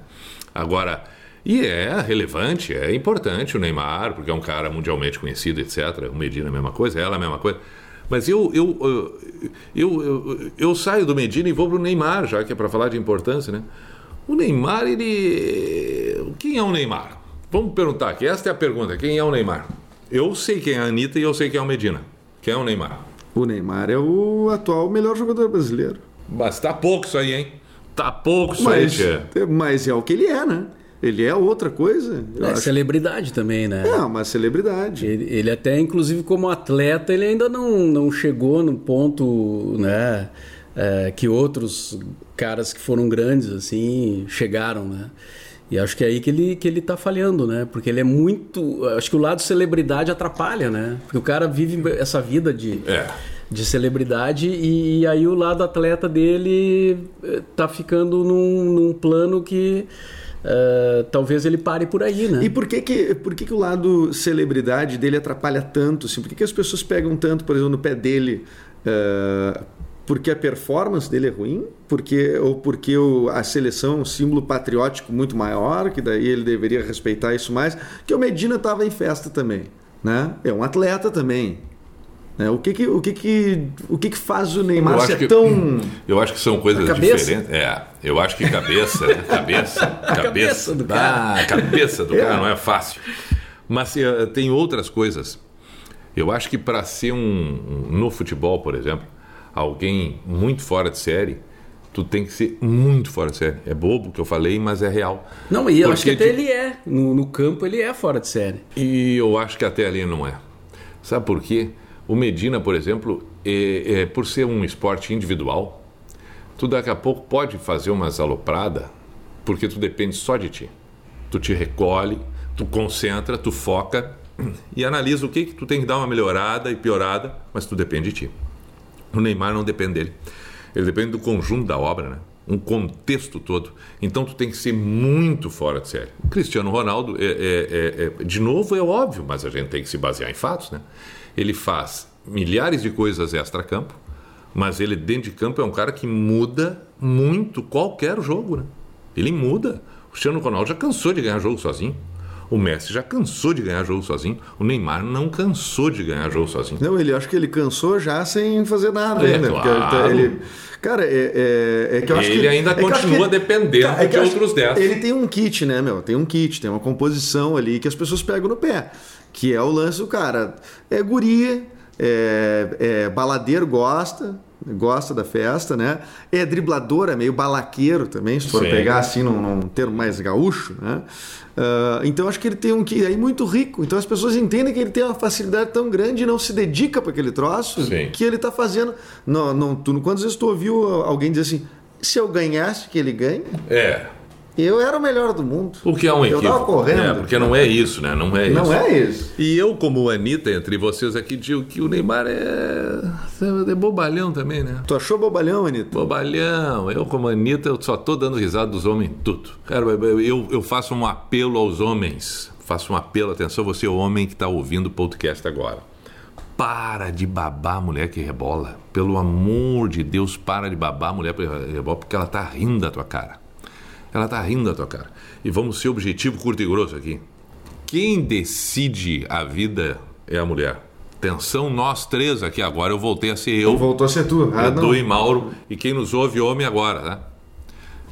Agora, e é relevante, é importante o Neymar, porque é um cara mundialmente conhecido, etc. O Medina a mesma coisa, ela a mesma coisa. Mas eu, eu, eu, eu saio do Medina e vou para o Neymar, já que é para falar de importância, né? O Neymar, ele. Quem é o Neymar? Vamos perguntar aqui. Esta é a pergunta: quem é o Neymar? Eu sei quem é a Anitta e eu sei quem é o Medina. Quem é o Neymar? O Neymar é o atual melhor jogador brasileiro. Mas tá pouco isso aí, hein? Tá pouco isso Mas, aí, tia. mas é o que ele é, né? Ele é outra coisa. É acho. celebridade também, né? É uma celebridade. Ele, ele até, inclusive, como atleta, ele ainda não, não chegou no ponto, né? é, que outros caras que foram grandes, assim, chegaram, né? E acho que é aí que ele, que ele tá falhando, né? Porque ele é muito... Acho que o lado celebridade atrapalha, né? Porque o cara vive essa vida de... É. De celebridade e, e aí o lado atleta dele eh, tá ficando num, num plano que eh, talvez ele pare por aí, né? E por que que, por que que o lado celebridade dele atrapalha tanto? Assim? Por que, que as pessoas pegam tanto, por exemplo, no pé dele? eh, porque a performance dele é ruim? Porque, ou porque o, a seleção é um símbolo patriótico muito maior, que daí ele deveria respeitar isso mais? Que o Medina estava em festa também. Né? É um atleta também. Né? O, que, que, o, que, que, o que, que faz o Neymar ser que- tão. Eu acho que são coisas diferentes. É, eu acho que cabeça, né? cabeça, cabeça, cabeça do Ah, a cabeça do cara não é fácil. Mas eh, tem outras coisas. Eu acho que para ser um, um- no futebol, por exemplo, alguém muito fora de série, tu tem que ser muito fora de série. É bobo o que eu falei, mas é real. Não, e eu acho que Porque até ele é. No, no campo ele é fora de série. E eu acho que até ali não é. Sabe por quê? O Medina, por exemplo, é, é, por ser um esporte individual, tu daqui a pouco pode fazer umas alopradas, porque tu depende só de ti. Tu te recolhe, tu concentra, tu foca e analisa o que que tu tem que dar uma melhorada e piorada, mas tu depende de ti. O Neymar não depende dele. Ele depende do conjunto da obra, né? Um contexto todo. Então tu tem que ser muito fora de série. O Cristiano Ronaldo, é, é- é- é- de novo, é óbvio, mas a gente tem que se basear em fatos, né? Ele faz milhares de coisas extra-campo, mas ele dentro de campo é um cara que muda muito qualquer jogo, né? Ele muda. O Cristiano Ronaldo já cansou de ganhar jogo sozinho. O Messi já cansou de ganhar jogo sozinho. O Neymar não cansou de ganhar jogo sozinho. Não, ele acho que ele cansou já sem fazer nada É, ainda. ele tá- claro. ele- cara, é, é- é que eu acho Ele que. ainda é que continua que- dependendo é que de eu acho outros que 10. Ele tem um kit, né, meu? Tem um kit, tem uma composição ali que as pessoas pegam no pé. Que é o lance do cara. É guria, é, é baladeiro, gosta. Gosta da festa, né? É driblador, é meio balaqueiro também, se for Sim. pegar assim num, num termo mais gaúcho, né? Ah, então acho que ele tem um que aí muito rico. Então as pessoas entendem que ele tem uma facilidade tão grande e não se dedica para aquele troço Sim. que ele está fazendo. Não, não, tu, quantas vezes tu ouviu alguém dizer assim: se eu ganhasse que ele ganhe, É. eu era o melhor do mundo. O que é um Eu equívoco. tava correndo. É, porque não é isso, né? Não é isso. Não é isso. E eu, como Anitta, entre vocês aqui, digo que o Neymar é. é bobalhão também, né? Tu achou bobalhão, Anitta? Bobalhão. Eu, como Anitta, eu só tô dando risada dos homens em tudo. Cara, eu, eu, eu faço um apelo aos homens. Faço um apelo, atenção, você, homem que está ouvindo o podcast agora. Para de babar a mulher que rebola. Pelo amor de Deus, para de babar a mulher que rebola, porque ela tá rindo da tua cara. Ela tá rindo da tua cara. E vamos ser objetivo, curto e grosso aqui. Quem decide a vida é a mulher. Atenção, nós três aqui agora. Eu voltei a ser eu. Voltou a ser tu. Ah, Edu não. e Mauro. E quem nos ouve, homem agora, né?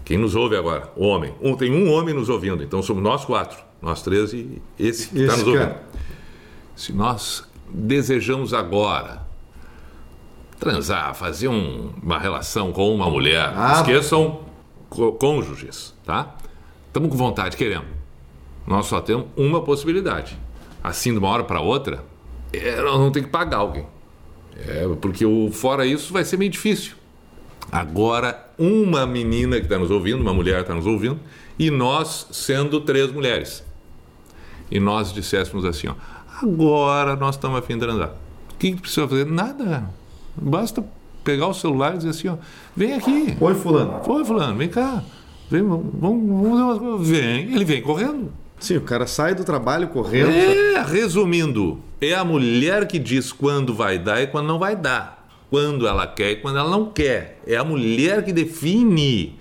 Quem nos ouve agora? Homem. Um, tem um homem nos ouvindo, então somos nós quatro. Nós três e esse que está nos cara. ouvindo. Se nós desejamos agora transar, fazer um- uma relação com uma mulher, Ah. esqueçam cônjuges, tá? Estamos com vontade, queremos. Nós só temos uma possibilidade. Assim, de uma hora para outra, é, nós vamos ter que pagar alguém. É, porque o, fora isso vai ser meio difícil. Agora, uma menina que está nos ouvindo, uma mulher está nos ouvindo, e nós sendo três mulheres. E nós disséssemos assim, ó, agora nós estamos a fim de transar. O que, que precisa fazer? Nada. Basta pegar o celular e dizer assim, ó, vem aqui. Oi, fulano. Oi, fulano, vem cá. Vem, vamos, vamos fazer umas coisas. Vem, ele vem correndo. Sim, o cara sai do trabalho correndo. É, resumindo, é a mulher que diz quando vai dar e quando não vai dar. Quando ela quer e quando ela não quer. É a mulher que define.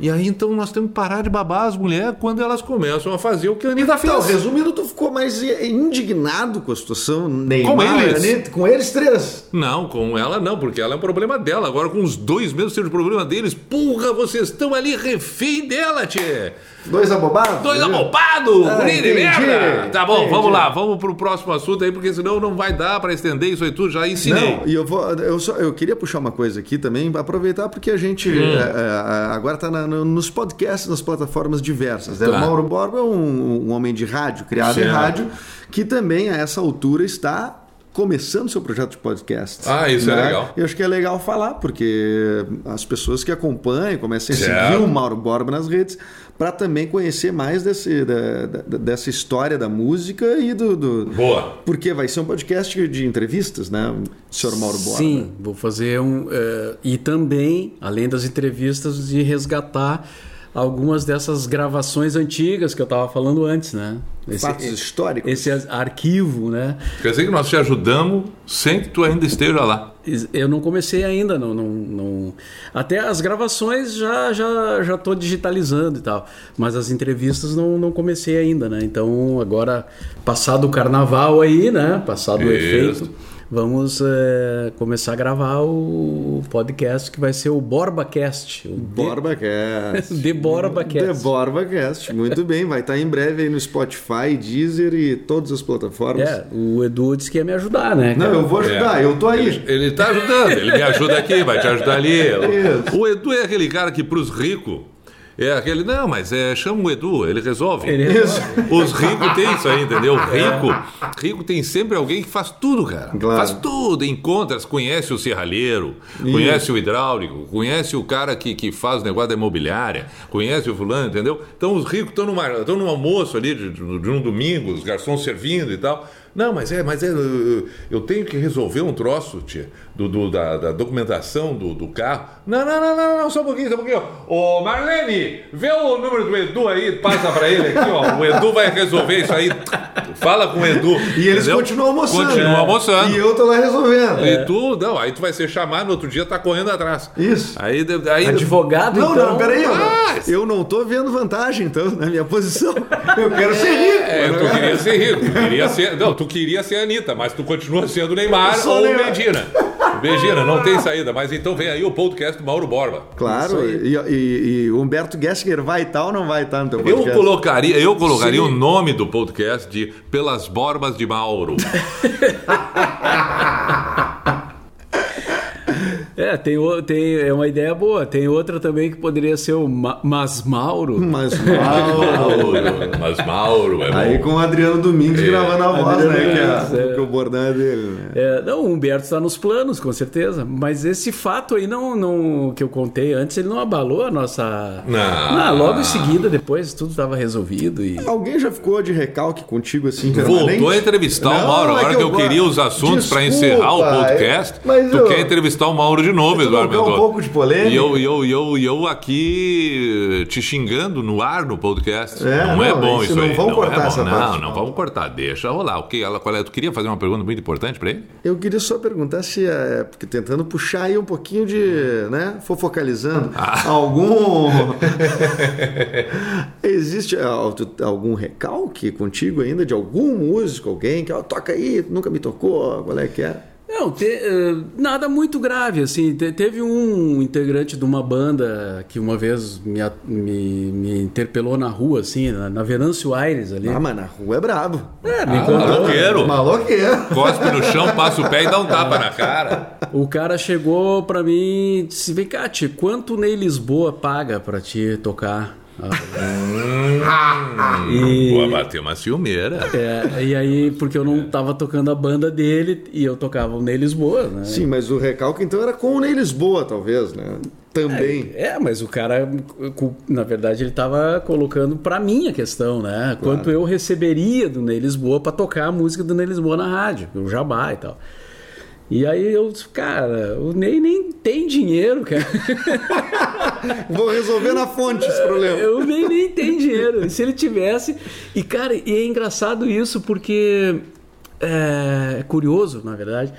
E aí então nós temos que parar de babar as mulheres quando elas começam a fazer o que a Anitta fez. Então, resumindo, tu ficou mais indignado com a situação Neymar, Com eles. Anitta, com eles três. Não, com ela não, porque ela é um problema dela. Agora com os dois mesmo sendo problema deles, porra, vocês estão ali refém dela, tchê. Dois abobados? Dois viu? abobados, Ah, merda. Tá bom, entendi. vamos lá, vamos pro próximo assunto aí, porque senão não vai dar pra estender isso aí tudo, já ensinei. Não, e eu vou. Eu, só, eu queria puxar uma coisa aqui também, aproveitar porque a gente Hum. é, é, agora está nos podcasts, nas plataformas diversas. né? Tá. O Mauro Borba é um, um homem de rádio, criado em Certo. rádio, que também a essa altura está começando seu projeto de podcast. Ah, isso é legal. E eu acho que é legal falar, porque as pessoas que acompanham começam a seguir o Mauro Borba nas redes para também conhecer mais desse, da- da- dessa história da música e do, do, Boa. porque vai ser um podcast de entrevistas, né, senhor Mauro Borba? Sim, vou fazer um. eh, e também, além das entrevistas, de resgatar algumas dessas gravações antigas que eu estava falando antes, né? Esse, Fatos históricos. esse arquivo, né? Quer dizer que nós te ajudamos sem que tu ainda esteja lá. Eu não comecei ainda, não, não, não- até as gravações já já já estou digitalizando e tal, mas as entrevistas não, não comecei ainda, né? Então agora passado o carnaval aí, né? Passado o Isso. efeito, vamos eh, começar a gravar o podcast que vai ser o BorbaCast, o BorbaCast. The BorbaCast. The BorbaCast. Muito bem, vai estar em breve aí no Spotify, Deezer e todas as plataformas. É, o Edu disse que ia me ajudar, né? Não, cara? eu vou ajudar, eu tô aí. Ele, ele tá ajudando, ele me ajuda aqui, vai te ajudar ali. Isso. O Edu é aquele cara que pros ricos é aquele, não, mas é, chama o Edu, ele resolve. Ele Isso. Os ricos têm isso aí, entendeu? Rico, rico tem sempre alguém que faz tudo, cara. Claro. Faz tudo, encontra, conhece o serralheiro, conhece o hidráulico, conhece o cara que, que faz o negócio da imobiliária, conhece o fulano, entendeu? Então os ricos estão num almoço ali de, de- de um domingo, os garçons servindo e tal. Não, mas é, mas é, eu- eu tenho que resolver um troço, tia, do, do- da, da documentação do, do carro. Não, não, não, não, não, só um pouquinho, só um pouquinho. Ô, Marlene, vê o número do Edu aí, passa pra ele aqui, ó. O Edu vai resolver isso aí. Fala com o Edu. E eles entendeu? continuam almoçando. Continuam É. almoçando. E eu tô lá resolvendo. E tu, não, aí tu vai ser chamado, no outro dia tá correndo atrás. Isso. Aí, aí Advogado, Não, então. não, peraí. Eu, não, eu não tô vendo vantagem, então, na minha posição. Eu quero ser rico. É, tu queria ser rico, tu queria ser. Não, tu queria ser a Anitta, mas tu continua sendo Neymar Eu ou Neymar. Medina. Medina, não tem saída. Mas então vem aí o podcast do Mauro Borba. Claro, e, e, e Humberto Gessinger vai estar ou não vai estar no teu Eu podcast? colocaria, eu colocaria Sim. o nome do podcast de Pelas Borbas de Mauro. É, tem, o- tem é uma ideia boa. Tem outra também que poderia ser o Ma Mas Mauro. Mas, Mauro. Mas Mauro é Aí bom. com o Adriano Domingues gravando a voz, Adriano né? Que, é, é. que o bordão é dele, né? É, não, o Humberto está nos planos, com certeza. Mas esse fato aí não, não que eu contei antes, ele não abalou a nossa. Não. logo em seguida, depois tudo estava resolvido e. Alguém já ficou de recalque contigo assim, permanente? Voltou a entrevistar o Não, Mauro. é Agora que que eu eu queria os assuntos para encerrar o é- podcast, mas tu eu- quer entrevistar o Mauro de novo, Não Eduardo quer um Mendonça. pouco de polêmica? E eu, eu, eu, eu aqui te xingando no ar no podcast. É, não, é não, bom isso isso, não aí. vamos não cortar é essa não, parte. não vamos cortar. Deixa rolar. O que ela, qual é? Tu queria fazer uma pergunta muito importante para ele? Eu queria só perguntar se é. Porque tentando puxar aí um pouquinho de. né? Fofocalizando. Ah. Algum. Existe tu- algum recalque contigo ainda de algum músico, alguém que ó, toca aí, nunca me tocou, qual é que é? Não, te- eh, nada muito grave, assim. Te- teve um integrante de uma banda que uma vez me, me, me interpelou na rua, assim, na, na Venâncio Aires ali. Ah, mas na rua é brabo. É, me Ah, encontrou. maloqueiro. Maloqueiro. Cospe no chão, passa o pé e dá um tapa na cara. O cara chegou pra mim e disse: Vem cá, tia, quanto Ney Lisboa paga pra te tocar? E- Pô, bateu uma ciumeira. É, e aí, porque eu não tava tocando a banda dele e eu tocava o Ney Lisboa, né? Sim, mas o recalque então era com o Ney Lisboa, talvez, né? Também. É, mas o cara, na verdade, ele tava colocando pra mim a questão, né? Quanto eu receberia do Ney Lisboa pra tocar a música do Ney Lisboa na rádio, o Jabá e tal. E aí eu disse, cara, o Ney nem tem dinheiro, cara. Vou resolver na fonte esse problema. O Ney nem tem dinheiro. E se ele tivesse. E, cara, e é engraçado isso porque. É, é curioso, na verdade.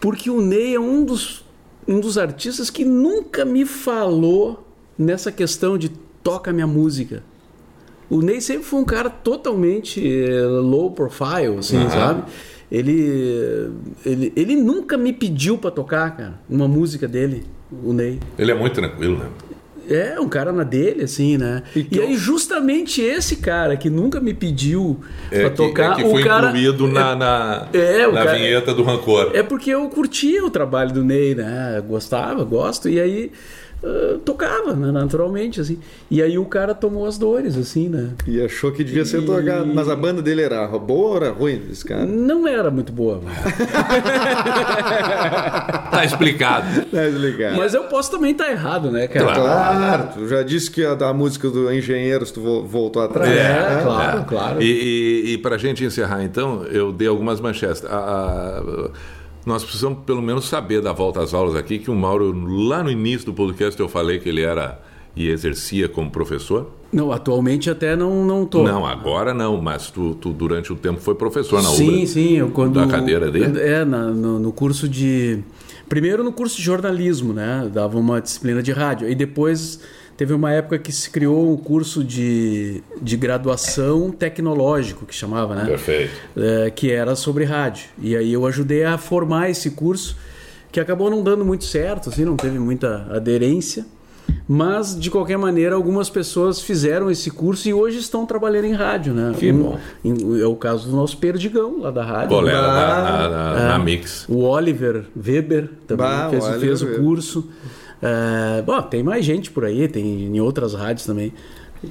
Porque o Ney é um dos, um dos artistas que nunca me falou nessa questão de toca minha música. O Ney sempre foi um cara totalmente eh, low profile, assim, Aham. sabe? Ele, ele, ele nunca me pediu pra tocar, cara, uma música dele, o Ney. Ele é muito tranquilo, né? É, um cara na dele, assim, né? Então- E aí, justamente esse cara que nunca me pediu É pra que, tocar, é que foi o cara. incluído na, na, É, o na cara- vinheta do Rancor. É porque eu curtia o trabalho do Ney, né? Gostava, gosto, e aí ah, tocava, né? naturalmente, assim. E aí o cara tomou as dores, assim, né? E achou que devia ser E- tocado. Mas a banda dele era boa ou era ruim, esse cara? Não era muito boa. Tá explicado. Tá desligado. Mas eu posso também estar errado, né, cara? Claro. Claro, tu já disse que a da música do Engenheiros tu vo- voltou atrás. É, né? claro, É. claro. E, e, e para a gente encerrar, então, eu dei algumas manchetes. A- a- nós precisamos pelo menos saber da volta às aulas aqui, que o Mauro, lá no início do podcast, eu falei que ele era e exercia como professor. Não, atualmente até não, não tô. Não, agora não, mas tu, tu durante o tempo foi professor na Sim, UBRA. sim. Eu, quando, Da cadeira dele? É, na- no, no curso de. Primeiro no curso de jornalismo, né? Dava uma disciplina de rádio. E depois teve uma época que se criou um curso de, de graduação tecnológico, que chamava, né? Perfeito. É, que era sobre rádio. E aí eu ajudei a formar esse curso, que acabou não dando muito certo, assim, não teve muita aderência. Mas, de qualquer maneira, algumas pessoas fizeram esse curso e hoje estão trabalhando em rádio, né? Que bom. em- é o caso do nosso Perdigão, lá da rádio. Ah, na, na- na- na Mix. O Oliver Weber também Bah, fez, o fez o Weber. É, bom, tem mais gente por aí, tem em outras rádios também.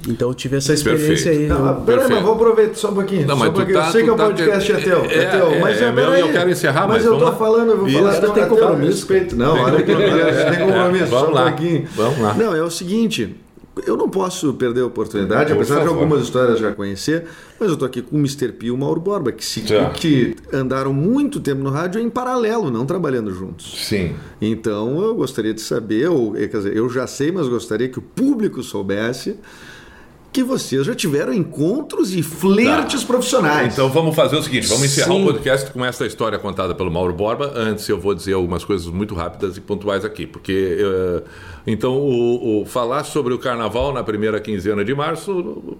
Então eu tive essa experiência Perfeito. aí. Não, Eu- mas peraí, mas vou aproveitar só um pouquinho. Não, só mas um pouquinho. tá- eu sei que o tá- podcast é, teu. É, é, teu. é, mas é meu peraí. e eu quero encerrar, mas mas eu tô lá. falando, eu vou Isso. falar Agora até, tem compromisso. respeito. Não, Tem olha que compromisso. tem compromisso. É, só vamos um lá, pouquinho. vamos lá. Não, é o seguinte. Eu não posso perder a oportunidade, Por apesar de algumas histórias já conhecer, mas eu tô aqui com o Mr. P e o Mauro Borba, que, se, Tá. que andaram muito tempo no rádio em paralelo, não trabalhando juntos. Sim. Então eu gostaria de saber, ou quer dizer, eu já sei, mas gostaria que o público soubesse que vocês já tiveram encontros e flertes profissionais. Então vamos fazer o seguinte, vamos encerrar Sim. o podcast com essa história contada pelo Mauro Borba. Antes eu vou dizer algumas coisas muito rápidas e pontuais aqui, porque eh, então o, o falar sobre o carnaval na primeira quinzena de março,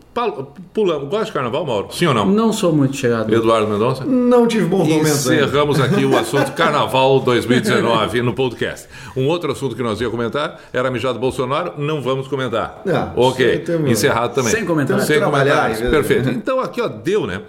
pulamos. Gosta de carnaval, Mauro? Sim ou não? Não sou muito chegado. Eduardo Mendonça? não tive bons momentos ainda. Encerramos aqui o assunto Carnaval 2019 no podcast. Um outro assunto que nós ia comentar era a mijada do Bolsonaro, não vamos comentar. Não, ok, encerrado também. Sem comentários. Sem comentários, perfeito. Então aqui ó, deu, né?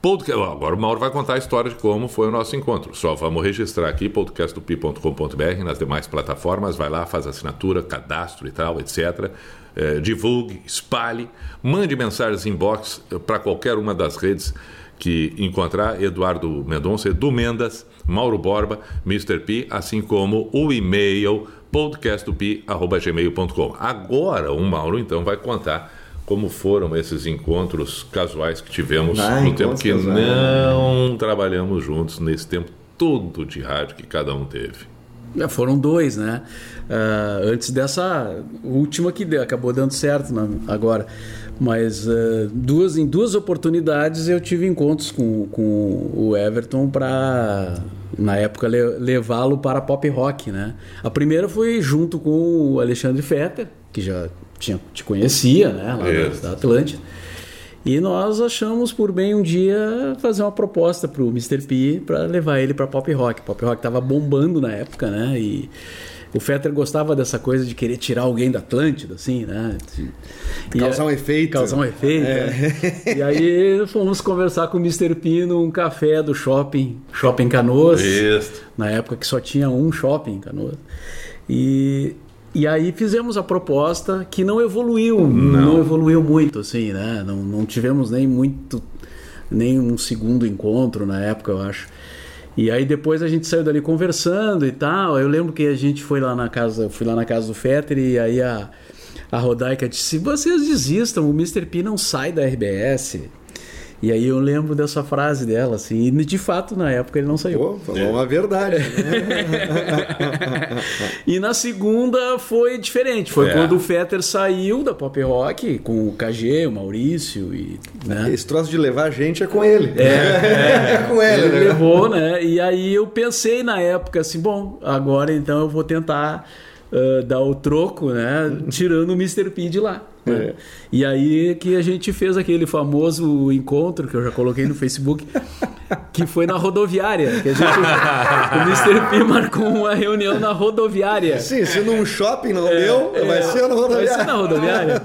Podcast, agora o Mauro vai contar a história de como foi o nosso encontro. Só vamos registrar aqui podcastdopi.com.br nas demais plataformas. Vai lá, faz assinatura, cadastro e tal, etc. Eh, divulgue, espalhe, mande mensagens inbox para qualquer uma das redes que encontrar Eduardo Mendonça, Edu Mendas, Mauro Borba, Mr. P, assim como o e-mail podcastdopi.gmail.com. Agora o Mauro então vai contar como foram esses encontros casuais que tivemos Ah, no tempo que casuais. não trabalhamos juntos, nesse tempo todo de rádio que cada um teve. É, foram dois, né? Ah, antes dessa última que deu- acabou dando certo né, agora. Mas ah, duas, em duas oportunidades eu tive encontros com, com o Everton para, na época, le- levá-lo para pop rock, né? A primeira foi junto com o Alexandre Fetter, que já tinha, te conhecia, né? Lá da, da Atlântida. E nós achamos por bem um dia fazer uma proposta pro Mr. P para levar ele para pop rock. Pop rock tava bombando na época, né? E o Fetter gostava dessa coisa de querer tirar alguém da Atlântida, assim, né? E Causar um efeito. Causar um efeito. né? E aí fomos conversar com o Mr. P num café do shopping, Shopping Canoas. Isso. Na época que só tinha um shopping em Canoas. E, e aí fizemos a proposta que não evoluiu, não, evoluiu muito, assim, né? Não, não tivemos nem muito, nem um segundo encontro na época, eu acho. E aí depois a gente saiu dali conversando e tal. Eu lembro que a gente foi lá na casa, eu fui lá na casa do Fetter e aí a, a Rodaica disse: vocês desistam, o Mr. P não sai da RBS. E aí eu lembro dessa frase dela, assim, e de fato na época ele não saiu. Pô, falou uma verdade. E na segunda foi diferente. Foi É. quando o Fetter saiu da pop rock com o KG, o Maurício e. Né? Esse troço de levar gente é com ele. É, com ele, Ele né? levou, né? E aí eu pensei na época assim, bom, agora então eu vou tentar uh, dar o troco, né? Tirando o Mr. P de lá. Né? É. E aí que a gente fez aquele famoso encontro que eu já coloquei no Facebook, que foi na rodoviária. Que a gente, o Mr. P marcou uma reunião na rodoviária. Sim, se num shopping não é, deu, é, vai ser na rodoviária. Vai ser na rodoviária.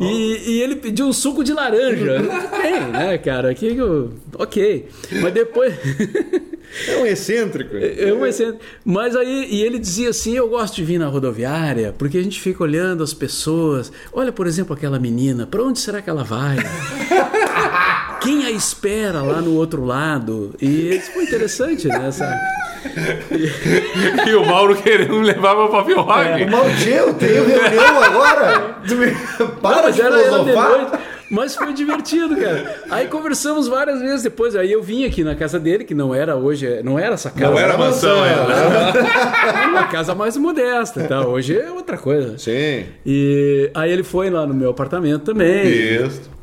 E, e, ele pediu um suco de laranja. Bem, né, cara? Que. Ok. Mas depois. É um excêntrico. É, é um excêntrico. Mas aí, e ele dizia assim: eu gosto de vir na rodoviária, porque a gente fica olhando as pessoas. Olha, por exemplo, aquela menina, para onde será que ela vai? Quem a espera lá no outro lado? E isso foi interessante, né? Essa... E... e o Mauro querendo levar o Pop Rock. É. O Mauro, eu tenho reunião agora? Para Não, mas de era, era noite. Mas foi divertido, cara. Aí conversamos várias vezes depois. Aí eu vim aqui na casa dele, que não era hoje, não era essa casa. Não era mansão, era. Era uma casa mais modesta, tá? Hoje é outra coisa. Sim. E aí ele foi lá no meu apartamento também. Isso.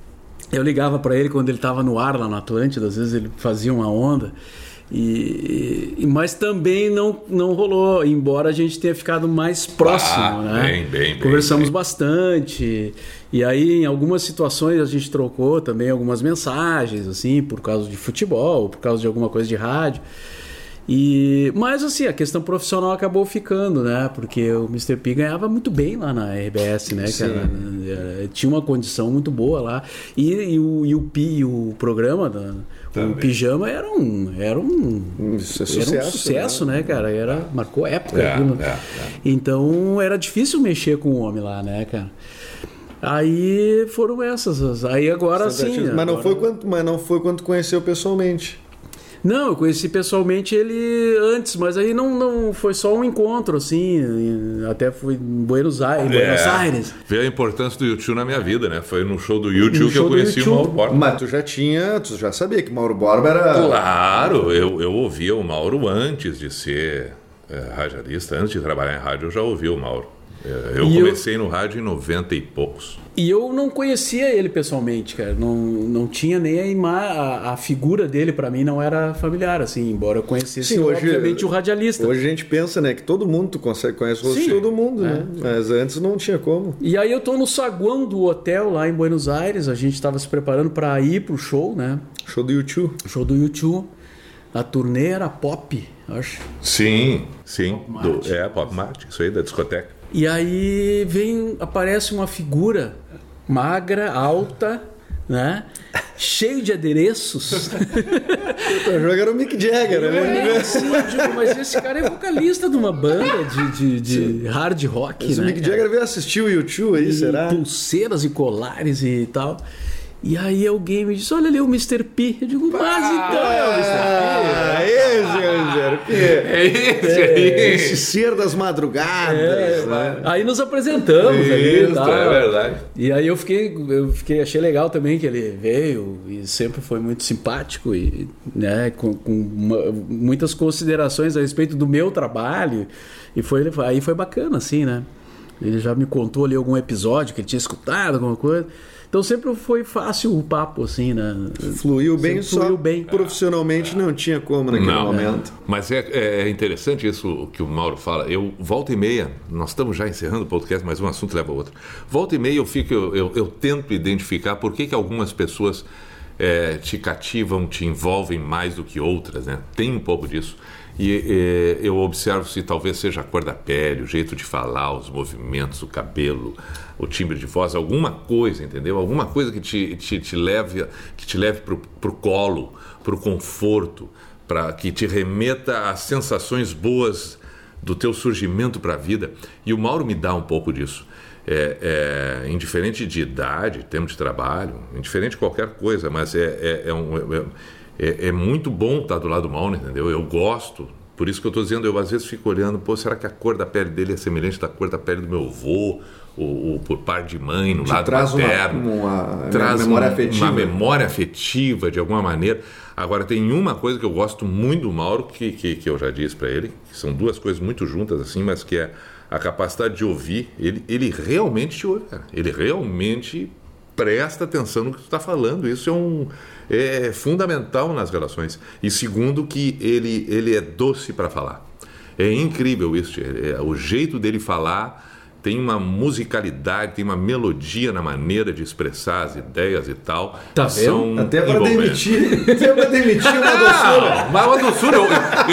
Eu ligava para ele quando ele estava no ar lá no Atlântida, às vezes ele fazia uma onda. E, mas também não, não rolou, embora a gente tenha ficado mais próximo. Ah, né? Bem, bem, Conversamos bem. bastante. E aí, em algumas situações, a gente trocou também algumas mensagens, assim, por causa de futebol, por causa de alguma coisa de rádio. E, mas assim, a questão profissional acabou ficando, né? Porque o Mr. P ganhava muito bem lá na RBS, né, cara? É, tinha uma condição muito boa lá. E, e o, e o Pi, o programa da, o pijama era um era um, um sucesso, era um sucesso né? né? cara? Era marcou época. É, é, é, então era difícil mexer com o homem lá, né, cara? Aí foram essas. Aí agora sim. Mas agora... não foi quando, mas não foi quando conheceu pessoalmente. Não, eu conheci pessoalmente ele antes, mas aí não, não foi só um encontro, assim. Até fui em Buenos Aires. É, Buenos Aires. Vê a importância do YouTube na minha vida, né? Foi no show do YouTube que eu conheci o Mauro Borba. Mas tu já tinha, tu já sabia que Mauro Borba era. Claro, eu, eu ouvia o Mauro antes de ser é, radialista, antes de trabalhar em rádio, eu já ouvia o Mauro. É, eu e comecei eu... no rádio em 90 e poucos. E eu não conhecia ele pessoalmente, cara. Não, não tinha nem a, ima a, a figura dele, para mim, não era familiar, assim, embora eu conhecesse, Sim, hoje, obviamente, o radialista. Hoje a gente pensa, né, que todo mundo tu consegue, conhece o rosto todo mundo, é. né? Mas antes não tinha como. E aí eu tô no saguão do hotel lá em Buenos Aires, a gente estava se preparando para ir pro show, né? Show do YouTube. Show do YouTube. A turnê era pop, acho. Sim, sim. Pop do, é, Pop Mart, isso aí, da discoteca. E aí vem, aparece uma figura magra, alta, né? Cheio de adereços. o jogo era o Mick Jagger, né? É, sim, digo, mas esse cara é vocalista de uma banda de, de, de hard rock. Esse né, Mick Jagger veio assistir o YouTube aí, e será? Pulseiras e colares e tal. E aí alguém me disse, olha ali o Mr. P. Eu digo, mas então é o Mr. P. Ah, esse é o Mr. P. É esse aí. É, esse ser das madrugadas. É, né? Aí nos apresentamos Isso, ali. É verdade. E aí eu fiquei, eu fiquei, achei legal também que ele veio e sempre foi muito simpático e né, com, com uma, muitas considerações a respeito do meu trabalho. E foi, aí foi bacana, assim, né? Ele já me contou ali algum episódio que ele tinha escutado, alguma coisa. Então sempre foi fácil o papo, assim, né? Fluiu bem, sempre fluiu bem. Profissionalmente não tinha como naquele não, momento. Mas é, é, interessante isso que o Mauro fala. Eu volta e meia, nós estamos já encerrando o podcast, mas um assunto leva ao outro. Volta e meia eu fico, eu, eu, eu tento identificar por que, que algumas pessoas é, te cativam, te envolvem mais do que outras, né? Tem um pouco disso. E eu observo se talvez seja a cor da pele, o jeito de falar, os movimentos, o cabelo, o timbre de voz, alguma coisa, entendeu? Alguma coisa que te, te, te leve, que te leve para o colo, para o conforto, para que te remeta às sensações boas do teu surgimento para a vida. E o Mauro me dá um pouco disso. É, é, indiferente de idade, tempo de trabalho, indiferente de qualquer coisa, mas é, é, é um, é, é, muito bom estar do lado do Mauro, entendeu? Eu gosto. Por isso que eu estou dizendo, eu às vezes fico olhando, pô, será que a cor da pele dele é semelhante da cor da pele do meu avô? Ou, ou por par de mãe, no Te lado traz materno. Uma, uma, traz memória afetiva. uma memória afetiva, de alguma maneira. Agora, tem uma coisa que eu gosto muito do Mauro, que, que, que eu já disse para ele, que são duas coisas muito juntas, assim, mas que é a capacidade de ouvir. Ele, ele realmente te ouve, cara. Ele realmente presta atenção no que tu está falando. Isso é um é fundamental nas relações. E segundo, que ele, ele é doce para falar. É incrível isso. É, o jeito dele falar tem uma musicalidade, tem uma melodia na maneira de expressar as ideias e tal. Tá vendo? Até para demitir, até para demitir uma doçura. Mas uma doçura, eu,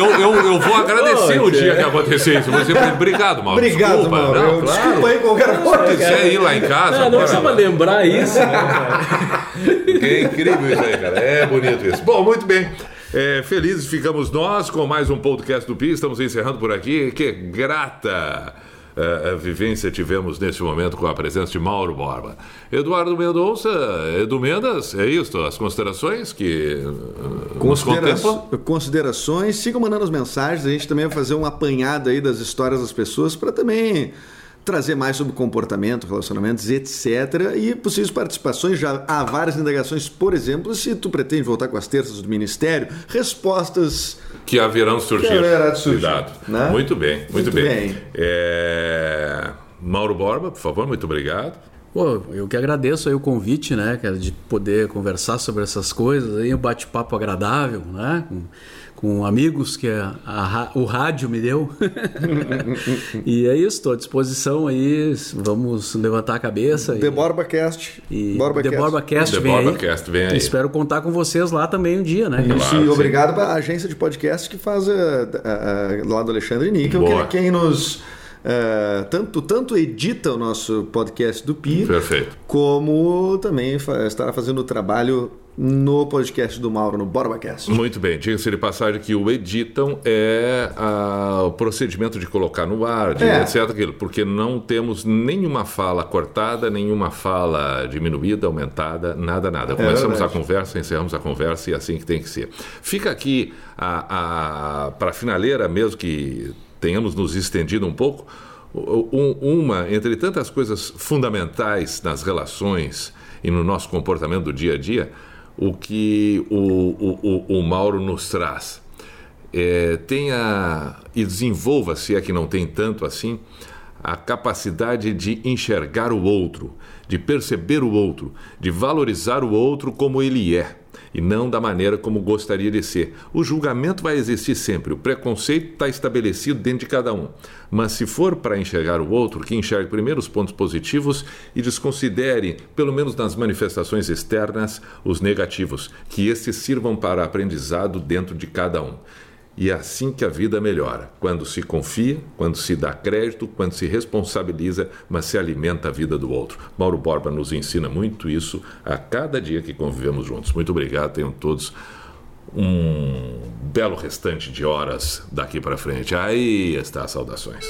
eu, eu, eu vou agradecer o dia que acontecer isso. Você, obrigado, Mauro. Obrigado, desculpa, Mauro. Não, Eu- claro. Desculpa aí qualquer coisa. Se quiser ir lá em casa, Ah, não bora precisava lembrar isso, né? É incrível isso aí, cara. É bonito isso. Bom, muito bem. É, felizes ficamos nós com mais um podcast do Pi. Estamos encerrando por aqui. Que grata eh, a vivência tivemos neste momento com a presença de Mauro Borba. Eduardo Mendonça, Edu Mendas, é isso? As considerações que nos Considera- contemplam? Considerações, sigam mandando as mensagens. A gente também vai fazer um apanhado aí das histórias das pessoas para também trazer mais sobre comportamento, relacionamentos, etc. E possíveis participações. Já há várias indagações, por exemplo, se tu pretende voltar com as terças do Ministério, respostas. Que haverão surgir. Que haverá de surgir, Cuidado. né? Muito bem, muito, Muito bem. bem. É, Mauro Borba, por favor, muito obrigado. Pô, eu que agradeço aí o convite, né, cara, de poder conversar sobre essas coisas aí, um bate-papo agradável, né, com, com amigos que a, a o rádio me deu. e é isso, estou à disposição aí, vamos levantar a cabeça. The e, BorbaCast. e BorbaCast. The BorbaCast The vem aí. BorbaCast vem aí. Espero contar com vocês lá também um dia, né? Isso, Claro, e obrigado para a agência de podcast que faz a, a- a- lá do Alexandre Níquel, Boa. que é quem nos eh, tanto, tanto edita o nosso podcast do Pi, Perfeito. como também fa- estará fazendo o trabalho no podcast do Mauro, no BorbaCast. Muito bem, diga-se de passagem que o editam é ah, o procedimento de colocar no ar, de É. etc. Aquilo, porque não temos nenhuma fala cortada, nenhuma fala diminuída, aumentada, nada, nada. Começamos a verdade. conversa, encerramos a conversa e é assim que tem que ser. Fica aqui a, a, para a finaleira, mesmo que tenhamos nos estendido um pouco, um- uma, entre tantas coisas fundamentais nas relações e no nosso comportamento do dia a dia, o que o, o, o, o Mauro nos traz. É, tenha e desenvolva, se é que não tem tanto assim, a capacidade de enxergar o outro, de perceber o outro, de valorizar o outro como ele é e não da maneira como gostaria de ser. O julgamento vai existir sempre, o preconceito está estabelecido dentro de cada um. Mas se for para enxergar o outro, que enxergue primeiro os pontos positivos e desconsidere, pelo menos nas manifestações externas, os negativos, que esses sirvam para aprendizado dentro de cada um. E é assim que a vida melhora, quando se confia, quando se dá crédito, quando se responsabiliza, mas se alimenta a vida do outro. Mauro Borba nos ensina muito isso a cada dia que convivemos juntos. Muito obrigado, tenham todos um belo restante de horas daqui para frente. Aí está, saudações.